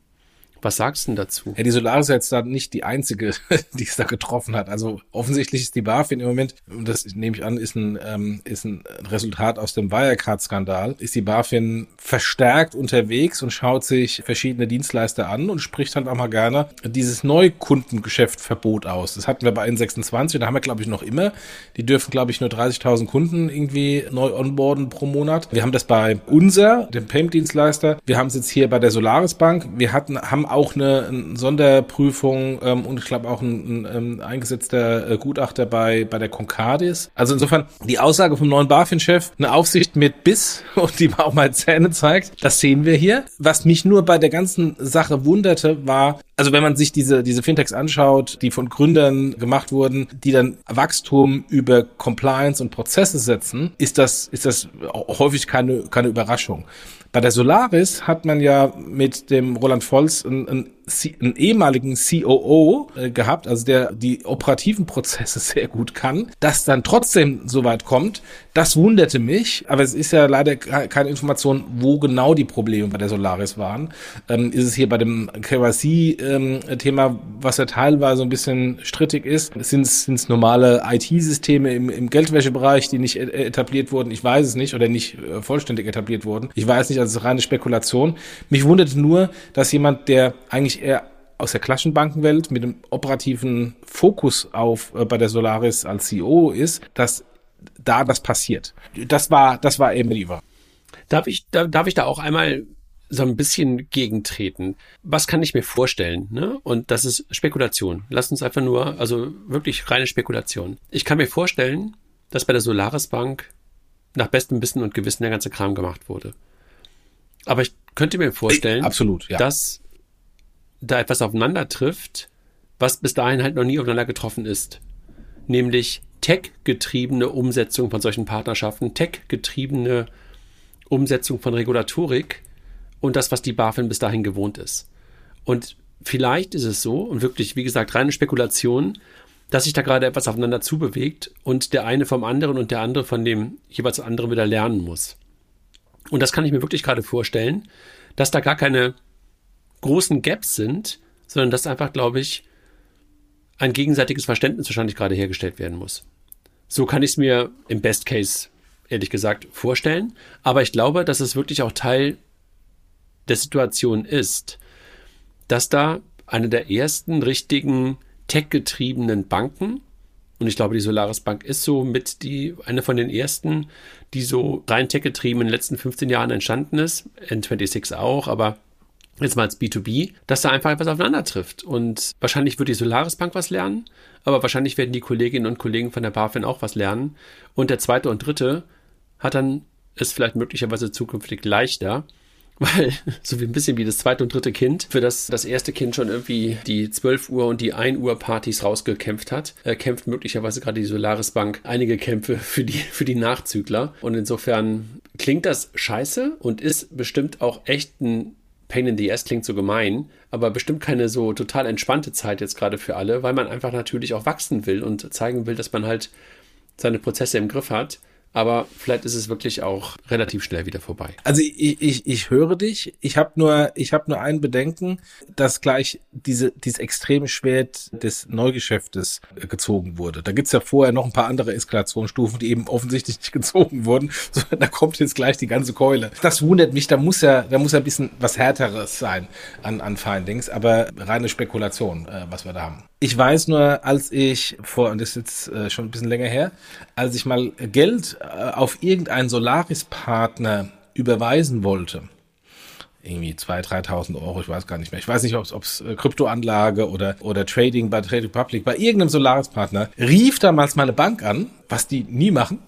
Was sagst du denn dazu? Ja, die Solaris ist jetzt da nicht die einzige, die es da getroffen hat. Also offensichtlich ist die BaFin im Moment, und das nehme ich an, ist ein, ähm, ist ein Resultat aus dem Wirecard-Skandal, ist die BaFin verstärkt unterwegs und schaut sich verschiedene Dienstleister an und spricht dann auch mal gerne dieses Neukundengeschäftverbot aus. Das hatten wir bei N26, da haben wir glaube ich noch immer. Die dürfen glaube ich nur 30.000 Kunden irgendwie neu onboarden pro Monat. Wir haben das bei unser, dem Payment-Dienstleister. Wir haben es jetzt hier bei der Solaris Bank. Wir hatten, haben auch eine, eine Sonderprüfung ähm, und ich glaube auch ein, ein, ein ähm, eingesetzter äh, Gutachter bei, bei der Concardis. Also insofern die Aussage vom neuen BaFin-Chef, eine Aufsicht mit Biss und die auch mal Zähne zeigt, das sehen wir hier. Was mich nur bei der ganzen Sache wunderte, war, also wenn man sich diese, diese Fintechs anschaut, die von Gründern gemacht wurden, die dann Wachstum über Compliance und Prozesse setzen, ist das, ist das häufig keine, keine Überraschung. Bei der Solaris hat man ja mit dem Roland Volz einen, einen, einen ehemaligen COO äh, gehabt, also der die operativen Prozesse sehr gut kann. Dass dann trotzdem so weit kommt, das wunderte mich, aber es ist ja leider keine Information, wo genau die Probleme bei der Solaris waren. Ähm, ist es hier bei dem KYC-Thema, ähm, was ja teilweise ein bisschen strittig ist? Sind es normale IT-Systeme im, im Geldwäschebereich, die nicht etabliert wurden? Ich weiß es nicht oder nicht äh, vollständig etabliert wurden. Ich weiß nicht, also reine Spekulation. Mich wundert nur, dass jemand, der eigentlich eher aus der Klassenbankenwelt mit dem operativen Fokus auf äh, bei der Solaris als CEO ist, dass da das passiert. Das war, das war eben lieber. Darf ich, da, darf ich da auch einmal so ein bisschen gegentreten. Was kann ich mir vorstellen? Ne? Und das ist Spekulation. Lass uns einfach nur, also wirklich reine Spekulation. Ich kann mir vorstellen, dass bei der Solaris Bank nach bestem Wissen und Gewissen der ganze Kram gemacht wurde. Aber ich könnte mir vorstellen, Absolut, ja. dass da etwas aufeinander trifft, was bis dahin halt noch nie aufeinander getroffen ist. Nämlich tech-getriebene Umsetzung von solchen Partnerschaften, tech-getriebene Umsetzung von Regulatorik und das, was die BaFin bis dahin gewohnt ist. Und vielleicht ist es so, und wirklich, wie gesagt, reine Spekulation, dass sich da gerade etwas aufeinander zubewegt und der eine vom anderen und der andere von dem jeweils anderen wieder lernen muss. Und das kann ich mir wirklich gerade vorstellen, dass da gar keine großen Gaps sind, sondern dass einfach, glaube ich, ein gegenseitiges Verständnis wahrscheinlich gerade hergestellt werden muss. So kann ich es mir im Best Case, ehrlich gesagt, vorstellen. Aber ich glaube, dass es wirklich auch Teil der Situation ist, dass da eine der ersten richtigen tech-getriebenen Banken. Und ich glaube, die Solaris Bank ist so mit die, eine von den ersten, die so rein tech-getrieben in den letzten 15 Jahren entstanden ist. N26 auch, aber jetzt mal als B2B, dass da einfach etwas aufeinander trifft. Und wahrscheinlich wird die Solaris Bank was lernen, aber wahrscheinlich werden die Kolleginnen und Kollegen von der BaFin auch was lernen. Und der zweite und dritte hat dann es vielleicht möglicherweise zukünftig leichter, weil so wie ein bisschen wie das zweite und dritte Kind, für das das erste Kind schon irgendwie die 12 Uhr und die 1 Uhr Partys rausgekämpft hat, äh, kämpft möglicherweise gerade die Solaris Bank einige Kämpfe für die, für die Nachzügler. Und insofern klingt das scheiße und ist bestimmt auch echt ein Pain in the Ass klingt so gemein, aber bestimmt keine so total entspannte Zeit jetzt gerade für alle, weil man einfach natürlich auch wachsen will und zeigen will, dass man halt seine Prozesse im Griff hat aber vielleicht ist es wirklich auch relativ schnell wieder vorbei. Also ich, ich, ich höre dich. Ich habe nur, ich habe nur ein Bedenken, dass gleich diese dieses extreme Schwert des Neugeschäftes gezogen wurde. Da gibt's ja vorher noch ein paar andere Eskalationsstufen, die eben offensichtlich nicht gezogen wurden. So, da kommt jetzt gleich die ganze Keule. Das wundert mich. Da muss ja, da muss ja ein bisschen was härteres sein an an Findings, aber reine Spekulation, äh, was wir da haben. Ich weiß nur, als ich vor, und das ist jetzt äh, schon ein bisschen länger her, als ich mal Geld äh, auf irgendeinen Solaris-Partner überweisen wollte, irgendwie 2.000, 3.000 Euro, ich weiß gar nicht mehr. Ich weiß nicht, ob es äh, Kryptoanlage oder, oder Trading bei Trade Republic, bei irgendeinem Solaris-Partner, rief damals meine Bank an was die nie machen,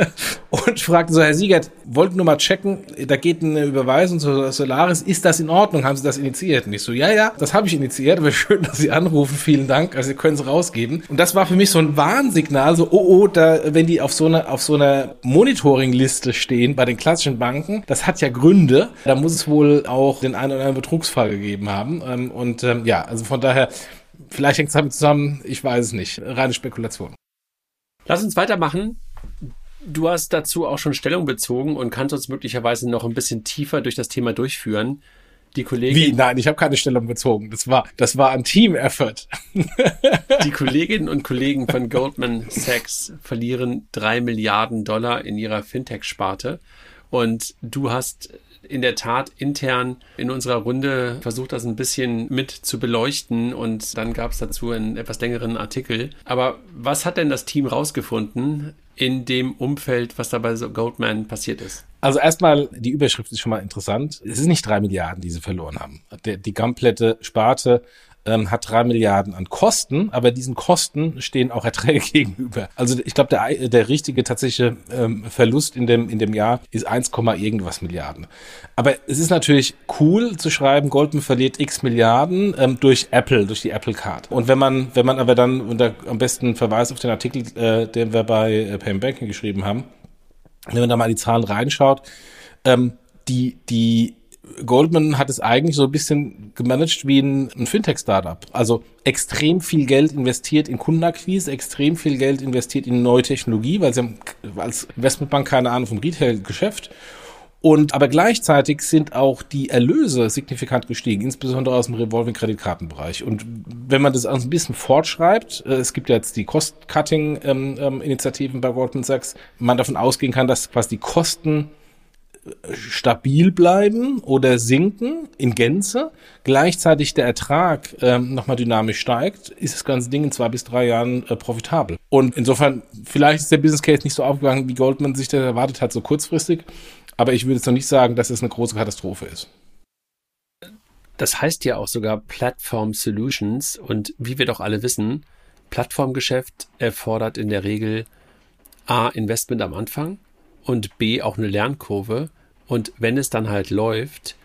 und fragten so, Herr Siegert, wollten nur mal checken, da geht eine Überweisung zu Solaris, ist das in Ordnung? Haben Sie das initiiert? Und ich so, ja, ja, das habe ich initiiert, aber schön, dass Sie anrufen, vielen Dank, also Sie können es rausgeben. Und das war für mich so ein Warnsignal, so, oh, oh, da, wenn die auf so einer, auf so einer Monitoring-Liste stehen bei den klassischen Banken, das hat ja Gründe, da muss es wohl auch den einen oder anderen Betrugsfall gegeben haben. Ähm, und ähm, ja, also von daher, vielleicht hängt es damit zusammen, ich weiß es nicht, reine Spekulation. Lass uns weitermachen. Du hast dazu auch schon Stellung bezogen und kannst uns möglicherweise noch ein bisschen tiefer durch das Thema durchführen. Die Kollegin. Wie? Nein, ich habe keine Stellung bezogen. Das war, das war ein Team-Effort. Die Kolleginnen und Kollegen von Goldman Sachs verlieren drei Milliarden Dollar in ihrer Fintech-Sparte. Und du hast in der Tat intern in unserer Runde versucht, das ein bisschen mit zu beleuchten und dann gab es dazu einen etwas längeren Artikel. Aber was hat denn das Team rausgefunden in dem Umfeld, was da bei Goldman passiert ist? Also erstmal, die Überschrift ist schon mal interessant. Es ist nicht drei Milliarden, die sie verloren haben. Der, die komplette Sparte ähm, hat drei Milliarden an Kosten, aber diesen Kosten stehen auch Erträge gegenüber. Also ich glaube, der, der richtige tatsächliche ähm, Verlust in dem, in dem Jahr ist 1, irgendwas Milliarden. Aber es ist natürlich cool zu schreiben, Goldman verliert x Milliarden ähm, durch Apple, durch die Apple Card. Und wenn man, wenn man aber dann, und da am besten Verweis auf den Artikel, äh, den wir bei äh, Payment Banking geschrieben haben, wenn man da mal die Zahlen reinschaut, ähm, die, die Goldman hat es eigentlich so ein bisschen gemanagt wie ein, ein Fintech-Startup. Also extrem viel Geld investiert in Kundenakquise, extrem viel Geld investiert in neue Technologie, weil sie haben als Investmentbank keine Ahnung vom Retail-Geschäft. Und aber gleichzeitig sind auch die Erlöse signifikant gestiegen, insbesondere aus dem Revolving-Kreditkartenbereich. Und wenn man das ein bisschen fortschreibt, äh, es gibt ja jetzt die Cost-Cutting-Initiativen ähm, ähm, bei Goldman Sachs, man davon ausgehen kann, dass quasi die Kosten stabil bleiben oder sinken in Gänze, gleichzeitig der Ertrag ähm, nochmal dynamisch steigt, ist das ganze Ding in zwei bis drei Jahren äh, profitabel. Und insofern, vielleicht ist der Business Case nicht so aufgegangen, wie Goldman sich das erwartet hat, so kurzfristig, aber ich würde jetzt noch nicht sagen, dass es eine große Katastrophe ist. Das heißt ja auch sogar Platform Solutions und wie wir doch alle wissen, Plattformgeschäft erfordert in der Regel A, Investment am Anfang und B, auch eine Lernkurve und wenn es dann halt läuft,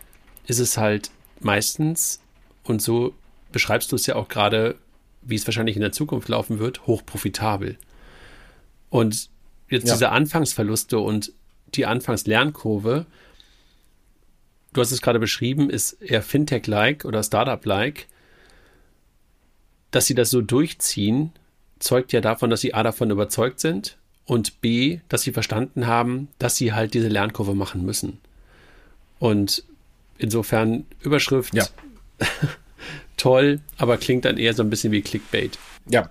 ist es halt meistens, und so beschreibst du es ja auch gerade, wie es wahrscheinlich in der Zukunft laufen wird, hochprofitabel. Und jetzt ja. diese Anfangsverluste und die Anfangslernkurve, du hast es gerade beschrieben, ist eher Fintech-like oder Startup-like. Dass sie das so durchziehen, zeugt ja davon, dass sie A davon überzeugt sind und B, dass sie verstanden haben, dass sie halt diese Lernkurve machen müssen. Und insofern Überschrift ja. toll, aber klingt dann eher so ein bisschen wie Clickbait. Ja.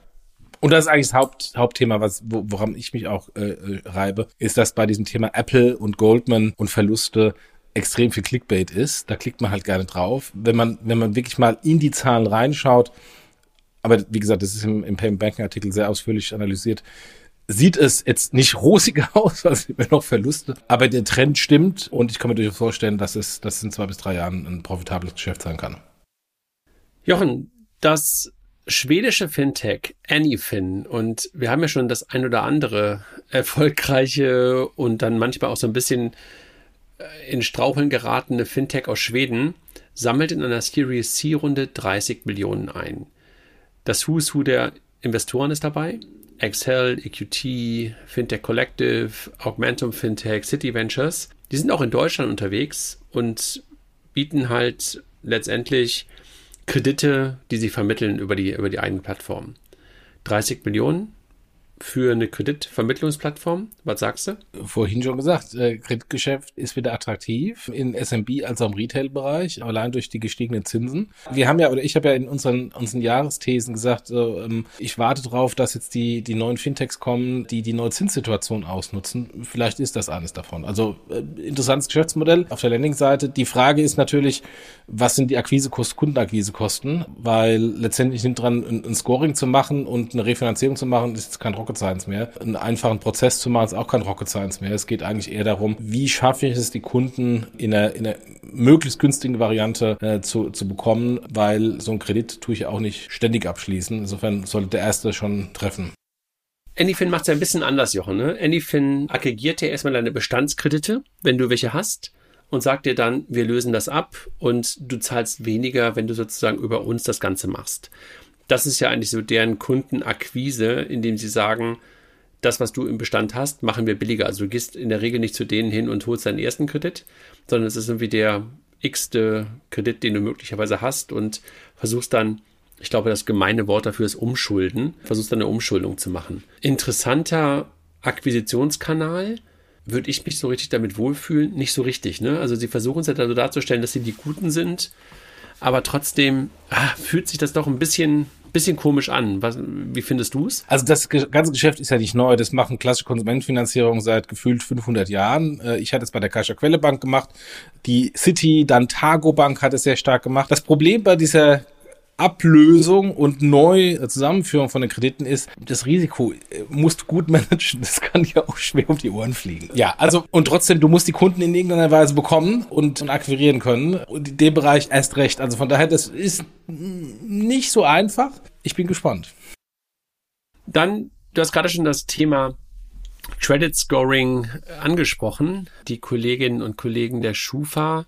Und das ist eigentlich das Haupt, Hauptthema, was, woran ich mich auch äh, äh, reibe, ist, dass bei diesem Thema Apple und Goldman und Verluste extrem viel Clickbait ist. Da klickt man halt gerne drauf. Wenn man, wenn man wirklich mal in die Zahlen reinschaut, aber wie gesagt, das ist im, im Payment Banking Artikel sehr ausführlich analysiert, sieht es jetzt nicht rosiger aus, also immer noch Verluste, aber der Trend stimmt und ich kann mir durchaus vorstellen, dass es, dass es in zwei bis drei Jahren ein profitables Geschäft sein kann. Jochen, das schwedische Fintech Anyfin und wir haben ja schon das ein oder andere erfolgreiche und dann manchmal auch so ein bisschen äh, in Straucheln geratene Fintech aus Schweden sammelt in einer Series C Runde 30 Millionen ein. Das Who's Who der Investoren ist dabei. Excel, EQT, Fintech Collective, Augmentum Fintech, City Ventures. Die sind auch in Deutschland unterwegs und bieten halt letztendlich Kredite, die sie vermitteln über die, über die eigene Plattform. 30 Millionen für eine Kreditvermittlungsplattform? Was sagst du? Vorhin schon gesagt, äh, Kreditgeschäft ist wieder attraktiv in SMB als auch im Retail-Bereich, allein durch die gestiegenen Zinsen. Wir haben ja, oder ich habe ja in unseren, unseren Jahresthesen gesagt, so, ähm, ich warte darauf, dass jetzt die, die neuen Fintechs kommen, die die neue Zinssituation ausnutzen. Vielleicht ist das eines davon. Also äh, interessantes Geschäftsmodell auf der Landing-Seite. Die Frage ist natürlich, was sind die Akquisekosten, Kundenakquisekosten? Weil letztendlich nimmt dran, ein, ein Scoring zu machen und eine Refinanzierung zu machen, ist jetzt kein Rocket Science mehr. Einen einfachen Prozess zu machen ist auch kein Rocket Science mehr. Es geht eigentlich eher darum, wie schaffe ich es, die Kunden in einer, in einer möglichst günstigen Variante äh, zu, zu bekommen, weil so ein Kredit tue ich auch nicht ständig abschließen. Insofern sollte der erste schon treffen. Anyfin macht es ja ein bisschen anders, Jochen. Ne? Anyfin aggregiert ja erstmal deine Bestandskredite, wenn du welche hast und sagt dir dann, wir lösen das ab und du zahlst weniger, wenn du sozusagen über uns das Ganze machst das ist ja eigentlich so deren Kundenakquise, indem sie sagen, das, was du im Bestand hast, machen wir billiger. Also du gehst in der Regel nicht zu denen hin und holst deinen ersten Kredit, sondern es ist irgendwie der x-te Kredit, den du möglicherweise hast und versuchst dann, ich glaube, das gemeine Wort dafür ist Umschulden, versuchst dann eine Umschuldung zu machen. Interessanter Akquisitionskanal, würde ich mich so richtig damit wohlfühlen? Nicht so richtig, ne? Also sie versuchen es ja also darzustellen, dass sie die Guten sind aber trotzdem ah, fühlt sich das doch ein bisschen bisschen komisch an. Was, wie findest du es? Also das ganze Geschäft ist ja nicht neu. Das machen klassische Konsumentenfinanzierung seit gefühlt 500 Jahren. Äh, ich hatte es bei der Kaiser Quelle Bank gemacht. Die City, dann Targo Bank hat es sehr stark gemacht. Das Problem bei dieser Ablösung und neu Zusammenführung von den Krediten ist, das Risiko äh, musst du gut managen. Das kann dir auch schwer um die Ohren fliegen. Ja, also und trotzdem, du musst die Kunden in irgendeiner Weise bekommen und, und akquirieren können. Und in dem Bereich erst recht. Also von daher, das ist nicht so einfach. Ich bin gespannt. Dann, du hast gerade schon das Thema Credit Scoring angesprochen. Die Kolleginnen und Kollegen der Schufa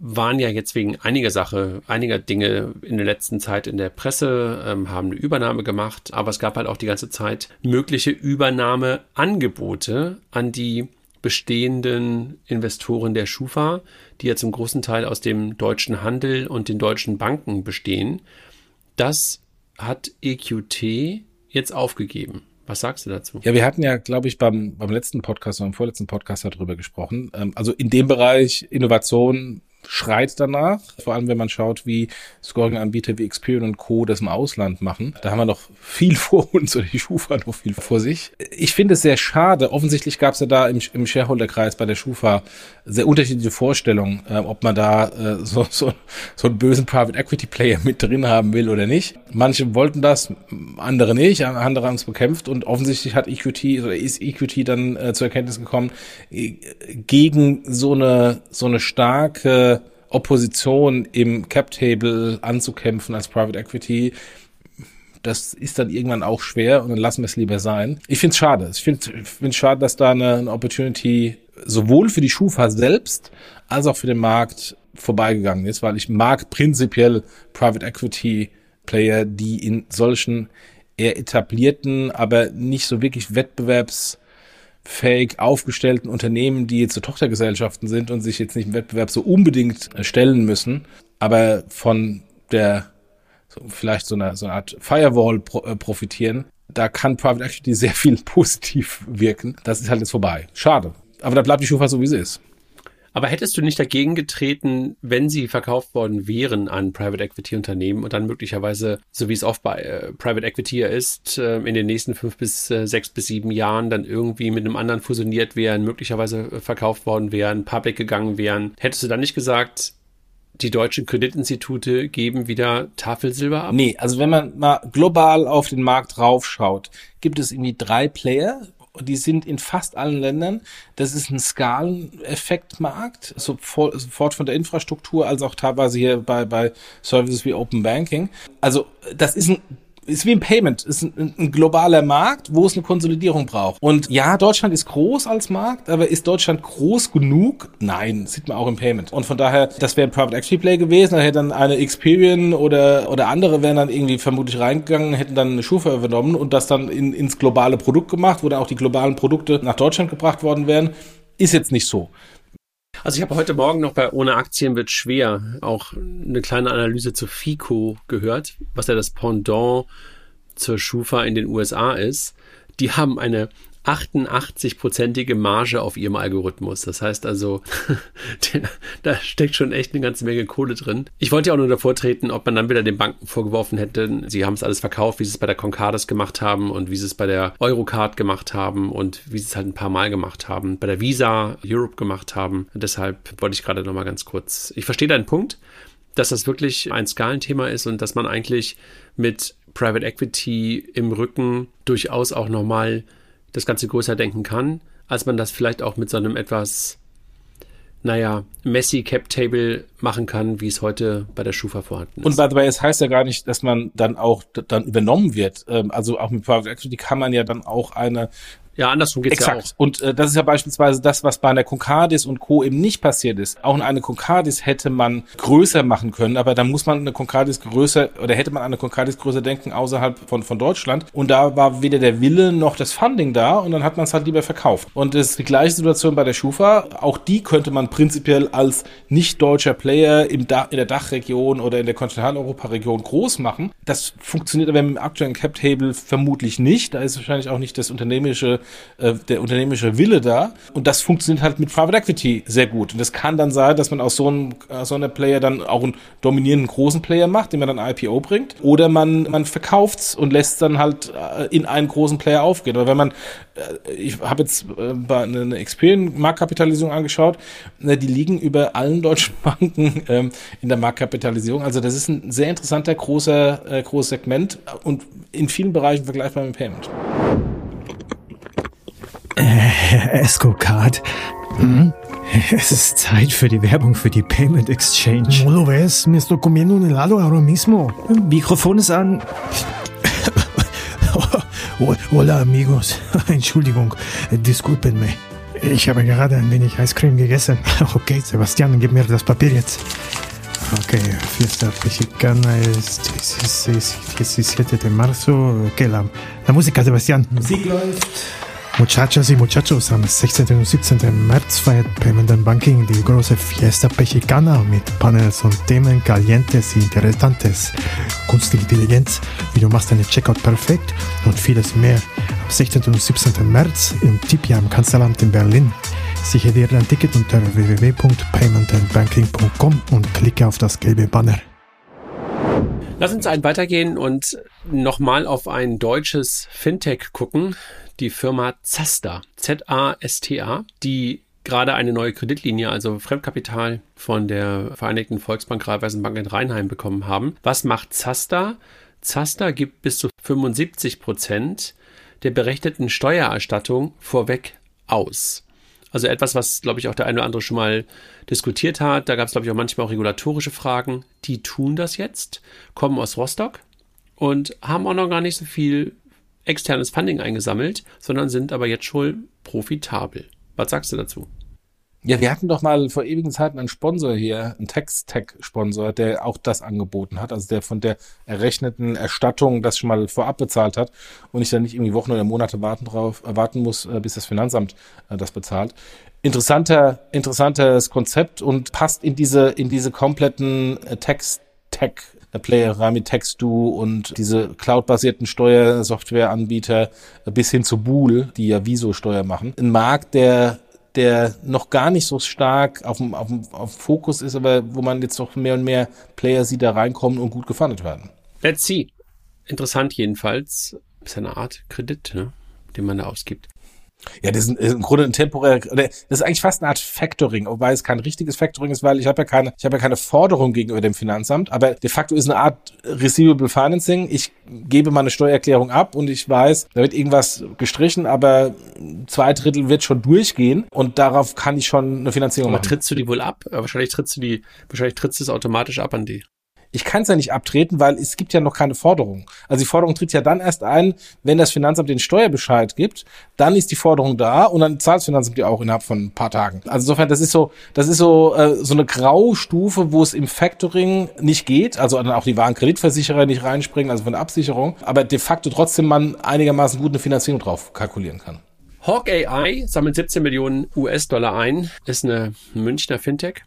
waren ja jetzt wegen einiger Sache, einiger Dinge in der letzten Zeit in der Presse, ähm, haben eine Übernahme gemacht, aber es gab halt auch die ganze Zeit mögliche Übernahmeangebote an die bestehenden Investoren der Schufa, die ja zum großen Teil aus dem deutschen Handel und den deutschen Banken bestehen. Das hat EQT jetzt aufgegeben. Was sagst du dazu? Ja, wir hatten ja, glaube ich, beim, beim letzten Podcast oder beim vorletzten Podcast darüber gesprochen. Ähm, also in dem Bereich Innovation schreit danach. Vor allem, wenn man schaut, wie Scoring-Anbieter wie Experian und Co. das im Ausland machen. Da haben wir noch viel vor uns oder die Schufa noch viel vor sich. Ich finde es sehr schade. Offensichtlich gab es ja da im, im Shareholder-Kreis bei der Schufa sehr unterschiedliche Vorstellungen, äh, ob man da äh, so, so, so einen bösen Private Equity Player mit drin haben will oder nicht. Manche wollten das, andere nicht, andere haben es bekämpft und offensichtlich hat EQT oder ist EQT dann äh, zur Erkenntnis gekommen, äh, gegen so eine, so eine starke Opposition im Cap-Table anzukämpfen als Private Equity, das ist dann irgendwann auch schwer und dann lassen wir es lieber sein. Ich finde es schade. Ich finde es schade, dass da eine, eine Opportunity sowohl für die Schufa selbst als auch für den Markt vorbeigegangen ist, weil ich mag prinzipiell Private Equity Player, die in solchen eher etablierten, aber nicht so wirklich wettbewerbs fake aufgestellten Unternehmen, die jetzt so Tochtergesellschaften sind und sich jetzt nicht im Wettbewerb so unbedingt stellen müssen, aber von der so vielleicht so einer so eine Art Firewall pro, äh, profitieren, da kann Private Equity sehr viel positiv wirken. Das ist halt jetzt vorbei. Schade. Aber da bleibt die Schufa so, wie sie ist. Aber hättest du nicht dagegen getreten, wenn sie verkauft worden wären an Private Equity Unternehmen und dann möglicherweise, so wie es oft bei äh, Private Equity ist, äh, in den nächsten fünf bis äh, sechs bis sieben Jahren dann irgendwie mit einem anderen fusioniert wären, möglicherweise äh, verkauft worden wären, public gegangen wären, hättest du dann nicht gesagt, die deutschen Kreditinstitute geben wieder Tafelsilber ab? Nee, also wenn man mal global auf den Markt raufschaut, gibt es irgendwie drei Player, die sind in fast allen Ländern. Das ist ein Skaleneffektmarkt, sofort von der Infrastruktur als auch teilweise hier bei, bei Services wie Open Banking. Also das ist ein ist wie ein Payment, ist ein, ein, globaler Markt, wo es eine Konsolidierung braucht. Und ja, Deutschland ist groß als Markt, aber ist Deutschland groß genug? Nein, sieht man auch im Payment. Und von daher, das wäre ein Private Equity Play gewesen, da hätte dann eine Experian oder, oder andere wären dann irgendwie vermutlich reingegangen, hätten dann eine Schufa übernommen und das dann in, ins globale Produkt gemacht, wo dann auch die globalen Produkte nach Deutschland gebracht worden wären. Ist jetzt nicht so. Also ich habe heute Morgen noch bei Ohne Aktien wird schwer auch eine kleine Analyse zu FICO gehört, was ja das Pendant zur Schufa in den USA ist. Die haben eine 88-prozentige Marge auf ihrem Algorithmus. Das heißt also, da steckt schon echt eine ganze Menge Kohle drin. Ich wollte ja auch nur davor treten, ob man dann wieder den Banken vorgeworfen hätte, sie haben es alles verkauft, wie sie es bei der Concardis gemacht haben und wie sie es bei der Eurocard gemacht haben und wie sie es halt ein paar Mal gemacht haben, bei der Visa Europe gemacht haben. Und deshalb wollte ich gerade nochmal ganz kurz, ich verstehe deinen Punkt, dass das wirklich ein Skalenthema ist und dass man eigentlich mit Private Equity im Rücken durchaus auch nochmal das Ganze größer denken kann, als man das vielleicht auch mit so einem etwas, naja, messy Cap Table machen kann, wie es heute bei der Schufa vorhanden ist. Und by the way, es heißt ja gar nicht, dass man dann auch dann übernommen wird. Ähm, also auch mit Private Equity kann man ja dann auch eine ja, andersrum geht's Exakt. ja auch. Und äh, das ist ja beispielsweise das, was bei einer Concardis und Co. eben nicht passiert ist. Auch eine Concardis hätte man größer machen können, aber dann muss man eine Concardis größer oder hätte man eine Concardis größer denken außerhalb von, von Deutschland. Und da war weder der Wille noch das Funding da und dann hat man es halt lieber verkauft. Und es ist die gleiche Situation bei der Schufa. Auch die könnte man prinzipiell als nicht deutscher Player im da in der Dachregion oder in der Kontinentaleuropa-Region groß machen. Das funktioniert aber mit dem aktuellen Cap-Table vermutlich nicht. Da ist wahrscheinlich auch nicht das unternehmerische äh, der unternehmerische Wille da. Und das funktioniert halt mit Private Equity sehr gut. Und es kann dann sein, dass man aus so einem, aus so einer Player dann auch einen dominierenden großen Player macht, den man dann IPO bringt. Oder man, man verkauft's und lässt dann halt äh, in einen großen Player aufgehen. Oder wenn man, äh, ich habe jetzt eine Experian-Marktkapitalisierung angeschaut, die liegen über allen deutschen Banken ähm, in der Marktkapitalisierung. Also das ist ein sehr interessanter, großer, großes Segment und in vielen Bereichen vergleichbar mit Payment. Herr äh, Escocard, hm? es ist Zeit für die Werbung für die Payment Exchange. No lo ves, me estoy comiendo un helado ahora mismo. Mikrofon ist an. Hola amigos, Entschuldigung, disculpenme. Ich habe gerade ein wenig Eiscreme gegessen. Okay, Sebastian, gib mir das Papier jetzt. Okay, fiesta mexicana es 17 de marzo. Okay, la, la música, Sebastian. Musik läuft. Muchachas y muchachos, am 16. und 17. März feiert Payment and Banking die große Fiesta Mexicana mit Panels und Themen calientes y interesantes. Künstliche Intelligenz, wie du machst deine Checkout perfekt und vieles mehr. Am 16. und 17. März im Tipia am Kanzleramt in Berlin. Sichere dir dein Ticket unter www.paymentandbanking.com und klicke auf das gelbe Banner. Lass uns einen weitergehen und nochmal auf ein deutsches Fintech gucken die Firma Zasta, Z-A-S-T-A, die gerade eine neue Kreditlinie, also Fremdkapital von der Vereinigten Volksbank Raiffeisenbank in Rheinheim bekommen haben. Was macht Zasta? Zasta gibt bis zu 75 Prozent der berechneten Steuererstattung vorweg aus. Also etwas, was, glaube ich, auch der eine oder andere schon mal diskutiert hat. Da gab es, glaube ich, auch manchmal auch regulatorische Fragen. Die tun das jetzt, kommen aus Rostock und haben auch noch gar nicht so viel externes Funding eingesammelt, sondern sind aber jetzt schon profitabel. Was sagst du dazu? Ja, wir hatten doch mal vor ewigen Zeiten einen Sponsor hier, einen Text-Tech-Sponsor, der auch das angeboten hat, also der von der errechneten Erstattung das schon mal vorab bezahlt hat und ich dann nicht irgendwie Wochen oder Monate warten drauf, äh, warten muss, äh, bis das Finanzamt äh, das bezahlt. Interessanter, interessantes Konzept und passt in diese, in diese kompletten Text-Tech Player mit Textu und diese cloud-basierten Steuersoftwareanbieter bis hin zu Bool, die ja Viso-Steuer machen. Ein Markt, der der noch gar nicht so stark auf dem, auf dem, auf dem Fokus ist, aber wo man jetzt doch mehr und mehr Player sieht, da reinkommen und gut gefundet werden. Let's see. Interessant jedenfalls. Ist eine Art Kredit, ne? den man da ausgibt. Ja, das ist im Grunde ein temporärer, das ist eigentlich fast eine Art Factoring, wobei es kein richtiges Factoring ist, weil ich habe ja keine, ich habe ja keine Forderung gegenüber dem Finanzamt, aber de facto ist eine Art Receivable Financing. Ich gebe mal eine Steuererklärung ab und ich weiß, da wird irgendwas gestrichen, aber zwei Drittel wird schon durchgehen und darauf kann ich schon eine Finanzierung aber machen. trittst du die wohl ab? Wahrscheinlich trittst du die, wahrscheinlich trittst du es automatisch ab an die. Ich kann es ja nicht abtreten, weil es gibt ja noch keine Forderung. Also die Forderung tritt ja dann erst ein, wenn das Finanzamt den Steuerbescheid gibt. Dann ist die Forderung da und dann zahlt das Finanzamt die auch innerhalb von ein paar Tagen. Also insofern, das ist so, das ist so äh, so eine Graustufe, wo es im Factoring nicht geht. Also dann auch die Warenkreditversicherer nicht reinspringen, also von der Absicherung. Aber de facto trotzdem man einigermaßen gut eine Finanzierung drauf kalkulieren kann. Hawk AI sammelt 17 Millionen US-Dollar ein, ist eine Münchner Fintech.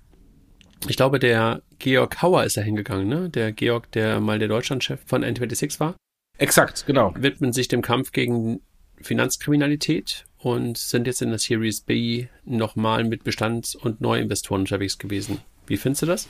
Ich glaube, der Georg Hauer ist da hingegangen, ne? Der Georg, der mal der Deutschlandchef von N26 war. Exakt, genau. Widmen sich dem Kampf gegen Finanzkriminalität und sind jetzt in der Series B nochmal mit Bestands- und Neuinvestoren unterwegs gewesen. Wie findest du das?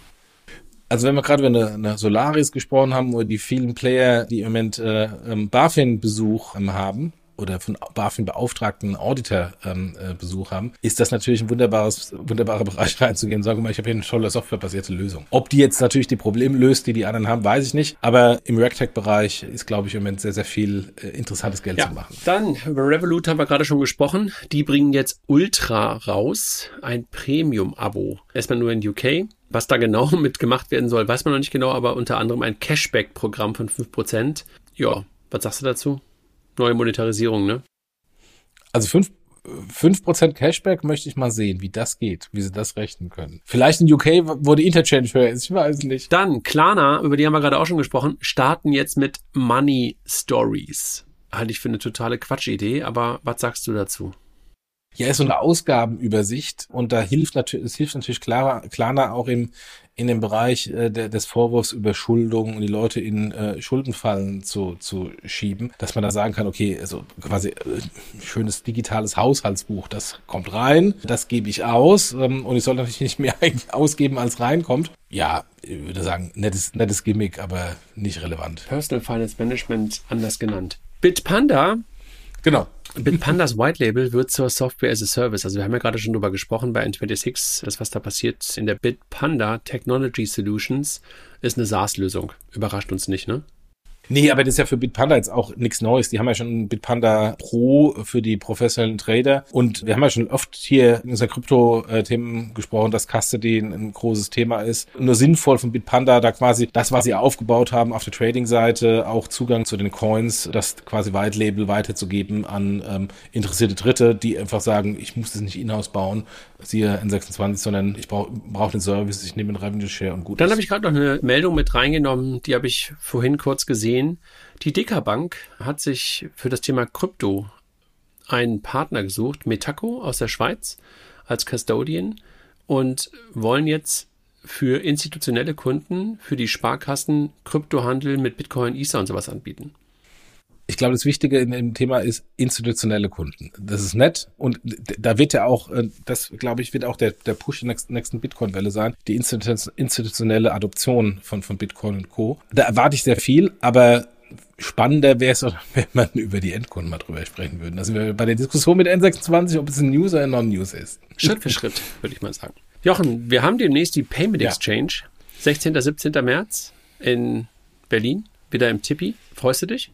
Also wenn wir gerade über eine, Solaris gesprochen haben, oder die vielen Player, die im Moment äh, BaFin-Besuch ähm, haben, oder von BaFin beauftragten Auditor ähm, äh, Besuch haben, ist das natürlich ein wunderbares, wunderbarer Bereich reinzugehen und sagen, mal, ich habe hier eine tolle softwarebasierte Lösung. Ob die jetzt natürlich die Probleme löst, die die anderen haben, weiß ich nicht. Aber im RegTech-Bereich ist, glaube ich, im Moment sehr, sehr viel äh, interessantes Geld Ja, zu machen. dann über Revolut haben wir gerade schon gesprochen. Die bringen jetzt Ultra raus, ein Premium-Abo. Erstmal nur in UK. Was da genau mitgemacht werden soll, weiß man noch nicht genau, aber unter anderem ein Cashback-Programm von 5%. Ja, was sagst du dazu? Neue Monetarisierung, ne? Also fünf 5% Cashback möchte ich mal sehen, wie das geht, wie sie das rechnen können. Vielleicht in UK, wo die Interchange höher ist, ich weiß nicht. Dann, Klarna, über die haben wir gerade auch schon gesprochen, starten jetzt mit Money Stories. Halte ich für eine totale Quatschidee, aber was sagst du dazu? Ja, ist so eine Ausgabenübersicht und da hilft natürlich, es hilft natürlich Klarna, Klarna auch im, in dem Bereich äh, der, des Vorwurfs Überschuldung und die Leute in äh, Schuldenfallen zu, zu schieben, dass man da sagen kann, okay, also quasi äh, schönes digitales Haushaltsbuch, das kommt rein, das gebe ich aus ähm, und ich soll natürlich nicht mehr eigentlich ausgeben, als reinkommt. Ja, ich würde sagen, nettes, nettes Gimmick, aber nicht relevant. Personal Finance Management, anders genannt. Bitpanda Genau. Bitpandas White Label wird zur Software as a Service. Also wir haben ja gerade schon drüber gesprochen bei N26. Das, was da passiert in der Bitpanda Technology Solutions, ist eine SaaS-Lösung. Überrascht uns nicht, ne? Nee, aber das ist ja für Bitpanda jetzt auch nichts Neues. Die haben ja schon Bitpanda Pro für die professionellen Trader. Und wir haben ja schon oft hier in unseren Krypto-Themen gesprochen, dass Custody ein, großes Thema ist. Nur sinnvoll von Bitpanda da quasi das, was sie aufgebaut haben auf der Trading-Seite, auch Zugang zu den Coins, das quasi White Label weiterzugeben an ähm, interessierte Dritte, die einfach sagen, ich muss das nicht in-house bauen, siehe N26, sondern ich brauche brauch den Service, ich nehme einen Revenue Share und gut. Dann habe ich gerade noch eine Meldung mit reingenommen, die habe ich vorhin kurz gesehen. Die Dekabank hat sich für das Thema Krypto einen Partner gesucht, Metaco aus der Schweiz als Custodian und wollen jetzt für institutionelle Kunden, für die Sparkassen Kryptohandel mit Bitcoin, Ether und sowas anbieten. Ich glaube, das Wichtige in dem Thema ist institutionelle Kunden. Das ist nett und da wird ja auch, äh, das glaube ich, wird auch der, der Push der nächsten, Bitcoin-Welle sein, die institu- institutionelle Adoption von, von Bitcoin und Co. Da erwarte ich sehr viel, aber spannender wäre es, wenn man über die Endkunden mal drüber sprechen würden. Also wir bei der Diskussion mit N26, ob es ein News oder ein Non-News ist. Schritt für Schritt, würde ich mal sagen. Jochen, wir haben demnächst die Payment Ja. Exchange, 16. 17. März in Berlin, wieder im Tippi. Freust du dich?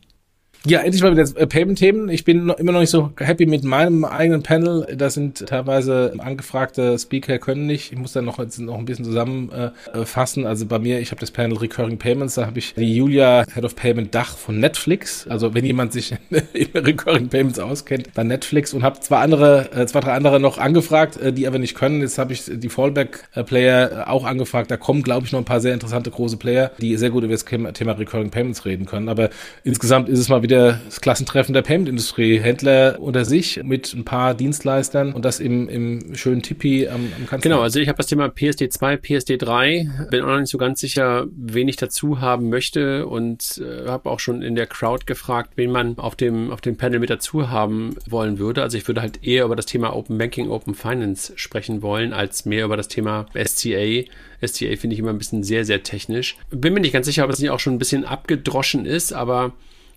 Ja, endlich mal wieder äh, Payment-Themen. Ich bin immer noch nicht so happy mit meinem eigenen Panel. Da sind teilweise angefragte Speaker können nicht. Ich muss dann noch, noch ein bisschen zusammenfassen. Äh, fassen. also bei mir, ich habe das Panel Recurring Payments. Da habe ich die Julia, Head of Payment Dach von Netflix. Also wenn jemand sich in Recurring Payments auskennt, dann Netflix. Und habe zwei andere, äh, zwei, drei andere noch angefragt, äh, die aber nicht können. Jetzt habe ich die Fallback-Player auch angefragt. Da kommen, glaube ich, noch ein paar sehr interessante große Player, die sehr gut über das Thema Recurring Payments reden können. Aber insgesamt ist es mal wieder wieder das Klassentreffen der Payment-Industrie. Händler unter sich mit ein paar Dienstleistern und das im, im schönen Tipi am, am Kanzler. Genau, also ich habe das Thema PSD2, PSD3, bin auch noch nicht so ganz sicher, wen ich dazu haben möchte und äh, habe auch schon in der Crowd gefragt, wen man auf dem, auf dem Panel mit dazu haben wollen würde. Also ich würde halt eher über das Thema Open Banking, Open Finance sprechen wollen, als mehr über das Thema SCA. SCA finde ich immer ein bisschen sehr, sehr technisch. Bin mir nicht ganz sicher, ob es nicht auch schon ein bisschen abgedroschen ist, aber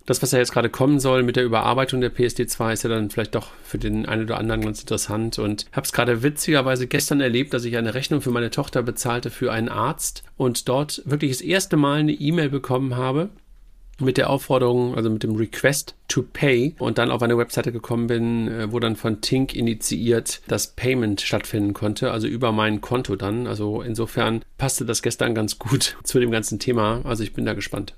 das, was ja jetzt gerade kommen soll mit der Überarbeitung der PSD2, ist ja dann vielleicht doch für den einen oder anderen ganz interessant. Und habe es gerade witzigerweise gestern erlebt, dass ich eine Rechnung für meine Tochter bezahlte für einen Arzt und dort wirklich das erste Mal eine E-Mail bekommen habe mit der Aufforderung, also mit dem Request to Pay und dann auf eine Webseite gekommen bin, äh, wo dann von Tink initiiert das Payment stattfinden konnte, also über mein Konto dann. Also insofern passte das gestern ganz gut zu dem ganzen Thema. Also ich bin da gespannt.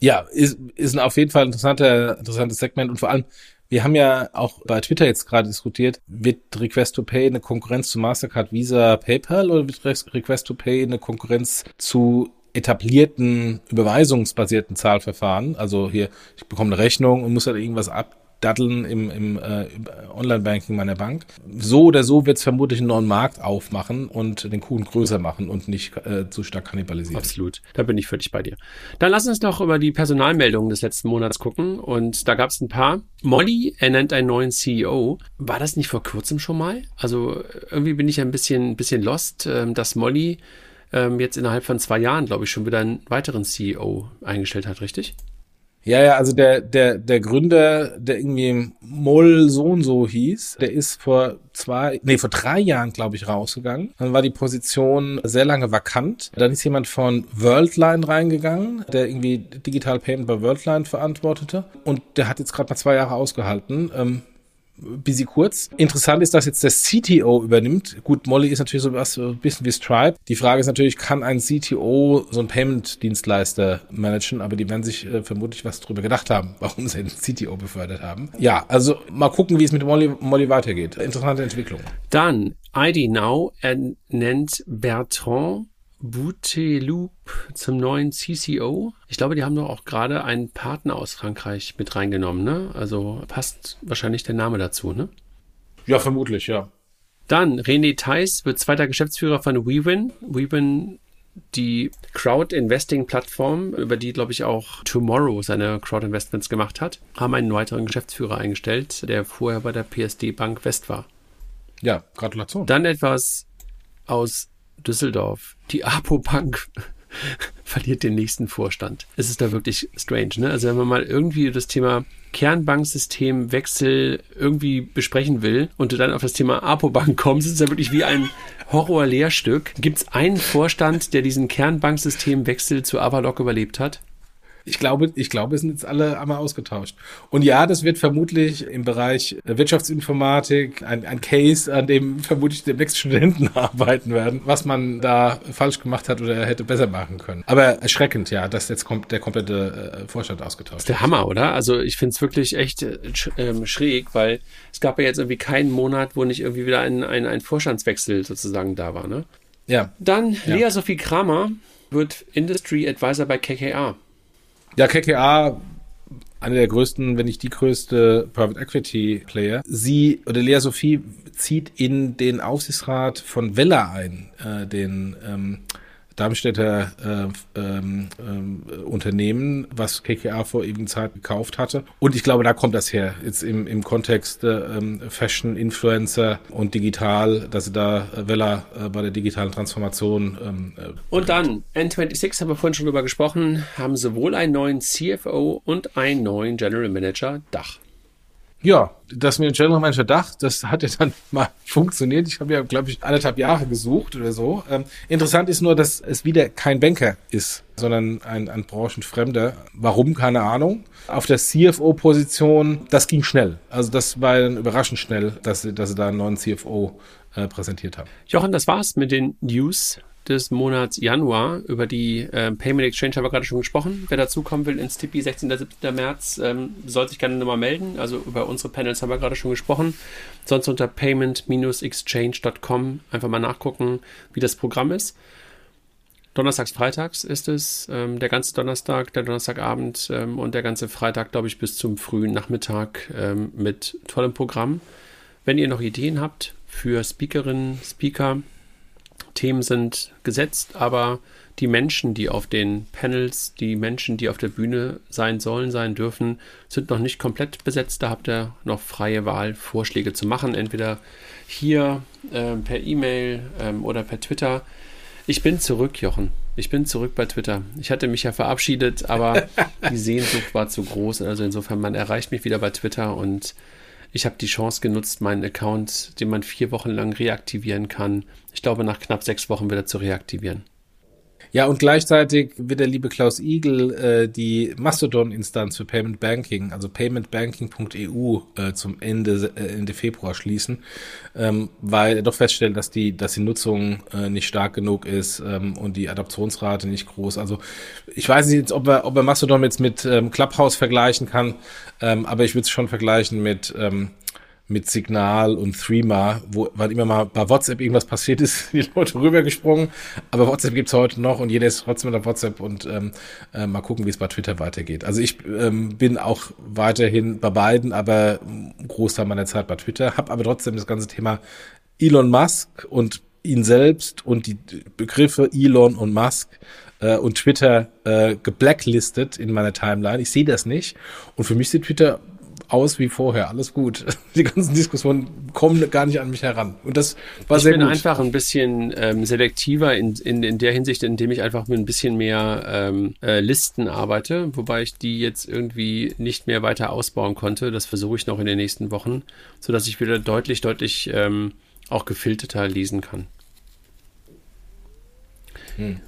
Ja, ist, ist ein auf jeden Fall interessanter, interessantes Segment und vor allem, wir haben ja auch bei Twitter jetzt gerade diskutiert, wird Request to Pay eine Konkurrenz zu Mastercard, Visa, PayPal oder wird Request to Pay eine Konkurrenz zu etablierten überweisungsbasierten Zahlverfahren? Also hier, ich bekomme eine Rechnung und muss halt irgendwas ab Daddeln im, im äh, Online-Banking meiner Bank. So oder so wird es vermutlich einen neuen Markt aufmachen und den Kuchen größer machen und nicht äh, zu stark kannibalisieren. Absolut, da bin ich völlig bei dir. Dann lass uns noch über die Personalmeldungen des letzten Monats gucken und da gab es ein paar. Molly ernennt einen neuen CEO. War das nicht vor kurzem schon mal? Also irgendwie bin ich ein bisschen, bisschen lost, äh, dass Molly ähm, jetzt innerhalb von zwei Jahren, glaube ich, schon wieder einen weiteren CEO eingestellt hat, richtig? Ja, ja, also der, der, der Gründer, der irgendwie Moll so und so hieß, der ist vor zwei, nee, vor drei Jahren, glaube ich, rausgegangen. Dann war die Position sehr lange vakant. Dann ist jemand von Worldline reingegangen, der irgendwie Digital Payment bei Worldline verantwortete. Und der hat jetzt gerade mal zwei Jahre ausgehalten. Ähm, bisschen kurz. Interessant ist, dass jetzt der CTO übernimmt. Gut, Molly ist natürlich so was, ein bisschen wie Stripe. Die Frage ist natürlich, kann ein CTO so ein Payment-Dienstleister managen? Aber die werden sich äh, vermutlich was drüber gedacht haben, warum sie den CTO befördert haben. Ja, also mal gucken, wie es mit Molly, Molly weitergeht. Interessante Entwicklung. Dann ID Now nennt Bertrand Bouteloup zum neuen CCO. Ich glaube, die haben doch auch gerade einen Partner aus Frankreich mit reingenommen, ne? Also passt wahrscheinlich der Name dazu, ne? Ja, vermutlich, ja. Dann René Theis wird zweiter Geschäftsführer von WeWin. WeWin, die Crowd-Investing-Plattform, über die, glaube ich, auch Tomorrow seine Crowd-Investments gemacht hat, haben einen weiteren Geschäftsführer eingestellt, der vorher bei der PSD Bank West war. Ja, Gratulation. Dann etwas aus Düsseldorf, die Apo Bank verliert den nächsten Vorstand. Es ist da wirklich strange, ne? Also wenn man mal irgendwie das Thema Kernbanksystemwechsel irgendwie besprechen will und du dann auf das Thema Apobank kommst, ist es ja wirklich wie ein Horror-Lehrstück. Gibt es einen Vorstand, der diesen Kernbanksystemwechsel zu Avalok überlebt hat? Ich glaube, ich glaube, es sind jetzt alle einmal ausgetauscht. Und ja, das wird vermutlich im Bereich Wirtschaftsinformatik ein, ein Case, an dem vermutlich demnächst Studenten arbeiten werden, was man da falsch gemacht hat oder hätte besser machen können. Aber erschreckend, ja, dass jetzt kommt der komplette äh, Vorstand ausgetauscht. Ist der Hammer, oder? Also ich finde es wirklich echt äh, ähm, schräg, weil es gab ja jetzt irgendwie keinen Monat, wo nicht irgendwie wieder ein, ein, ein Vorstandswechsel sozusagen da war, ne? Ja. Dann ja. Lea Sophie Kramer wird Industry Advisor bei KKA. Ja, KKA, eine der größten, wenn nicht die größte Private Equity Player. Sie oder Lea Sophie zieht in den Aufsichtsrat von Vella ein, äh, den ähm, Darmstädter äh, ähm, äh, Unternehmen, was KKA vor ewigen Zeit gekauft hatte. Und ich glaube, da kommt das her, jetzt im, im Kontext äh, ähm, Fashion, Influencer und digital, dass da äh, äh, bei der digitalen Transformation. Ähm, äh, und dann, N26 haben wir vorhin schon drüber gesprochen, haben sowohl einen neuen CFO und einen neuen General Manager Dach. Ja, das mit dem General Manager Dach, das hat ja dann mal funktioniert. Ich habe ja, glaube ich, anderthalb Jahre gesucht oder so. Ähm, interessant ist nur, dass es wieder kein Banker ist, sondern ein, ein Branchenfremder. Warum? Keine Ahnung. Auf der CFO-Position, das ging schnell. Also das war dann überraschend schnell, dass sie, dass sie da einen neuen CFO äh, präsentiert haben. Jochen, das war's mit den News des Monats Januar. Über die äh, Payment Exchange haben wir gerade schon gesprochen. Wer dazukommen will ins Tipi 16. 17. März, ähm, soll sich gerne nochmal melden. Also über unsere Panels haben wir gerade schon gesprochen. Sonst unter payment-exchange.com einfach mal nachgucken, wie das Programm ist. Donnerstags, Freitags ist es, ähm, der ganze Donnerstag, der Donnerstagabend ähm, und der ganze Freitag, glaube ich, bis zum frühen Nachmittag ähm, mit tollem Programm. Wenn ihr noch Ideen habt für Speakerinnen, Speaker, Themen sind gesetzt, aber die Menschen, die auf den Panels, die Menschen, die auf der Bühne sein sollen, sein dürfen, sind noch nicht komplett besetzt. Da habt ihr noch freie Wahl, Vorschläge zu machen, entweder hier äh, per E-Mail ähm, oder per Twitter. Ich bin zurück, Jochen. Ich bin zurück bei Twitter. Ich hatte mich ja verabschiedet, aber die Sehnsucht war zu groß. Also insofern, man erreicht mich wieder bei Twitter und ich habe die Chance genutzt, meinen Account, den man vier Wochen lang reaktivieren kann, ich glaube nach knapp sechs Wochen wieder zu reaktivieren. Ja, und gleichzeitig wird der liebe Klaus Igel äh, die Mastodon-Instanz für Payment Banking, also paymentbanking.eu, äh, zum Ende, äh, Ende Februar schließen, ähm, weil er doch feststellt, dass die, dass die Nutzung äh, nicht stark genug ist ähm, und die Adaptionsrate nicht groß. Also ich weiß nicht, ob er, ob er Mastodon jetzt mit ähm, Clubhouse vergleichen kann, ähm, aber ich würde es schon vergleichen mit ähm, mit Signal und Threema, wo wann immer mal bei WhatsApp irgendwas passiert ist, die Leute rübergesprungen. Aber WhatsApp gibt's heute noch und jeder ist trotzdem auf WhatsApp und ähm, äh, mal gucken, wie es bei Twitter weitergeht. Also ich ähm, bin auch weiterhin bei beiden, aber Großteil meiner Zeit bei Twitter, habe aber trotzdem das ganze Thema Elon Musk und ihn selbst und die Begriffe Elon und Musk äh, und Twitter äh, geblacklistet in meiner Timeline. Ich sehe das nicht. Und für mich sieht Twitter aus wie vorher. Alles gut. Die ganzen Diskussionen kommen gar nicht an mich heran. Und das war ich sehr gut. Ich bin einfach ein bisschen ähm, selektiver in, in, in der Hinsicht, indem ich einfach mit ein bisschen mehr ähm, äh, Listen arbeite, wobei ich die jetzt irgendwie nicht mehr weiter ausbauen konnte. Das versuche ich noch in den nächsten Wochen, sodass ich wieder deutlich, deutlich ähm, auch gefilterter lesen kann. Hm.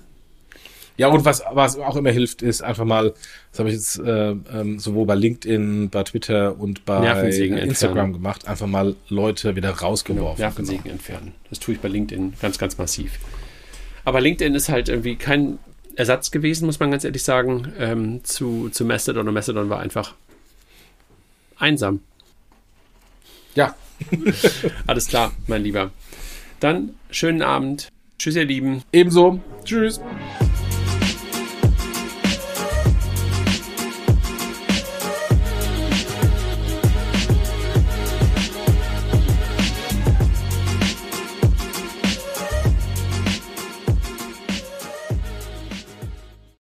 Ja, und was, was auch immer hilft, ist einfach mal, das habe ich jetzt äh, ähm, sowohl bei LinkedIn, bei Twitter und bei Instagram entfernen. gemacht, einfach mal Leute wieder rausgeworfen. Genau, Nervensägen entfernen. Das tue ich bei LinkedIn ganz, ganz massiv. Aber LinkedIn ist halt irgendwie kein Ersatz gewesen, muss man ganz ehrlich sagen, ähm, zu, zu Mastodon. Und Mastodon war einfach einsam. Ja. Alles klar, mein Lieber. Dann schönen Abend. Tschüss, ihr Lieben. Ebenso. Tschüss.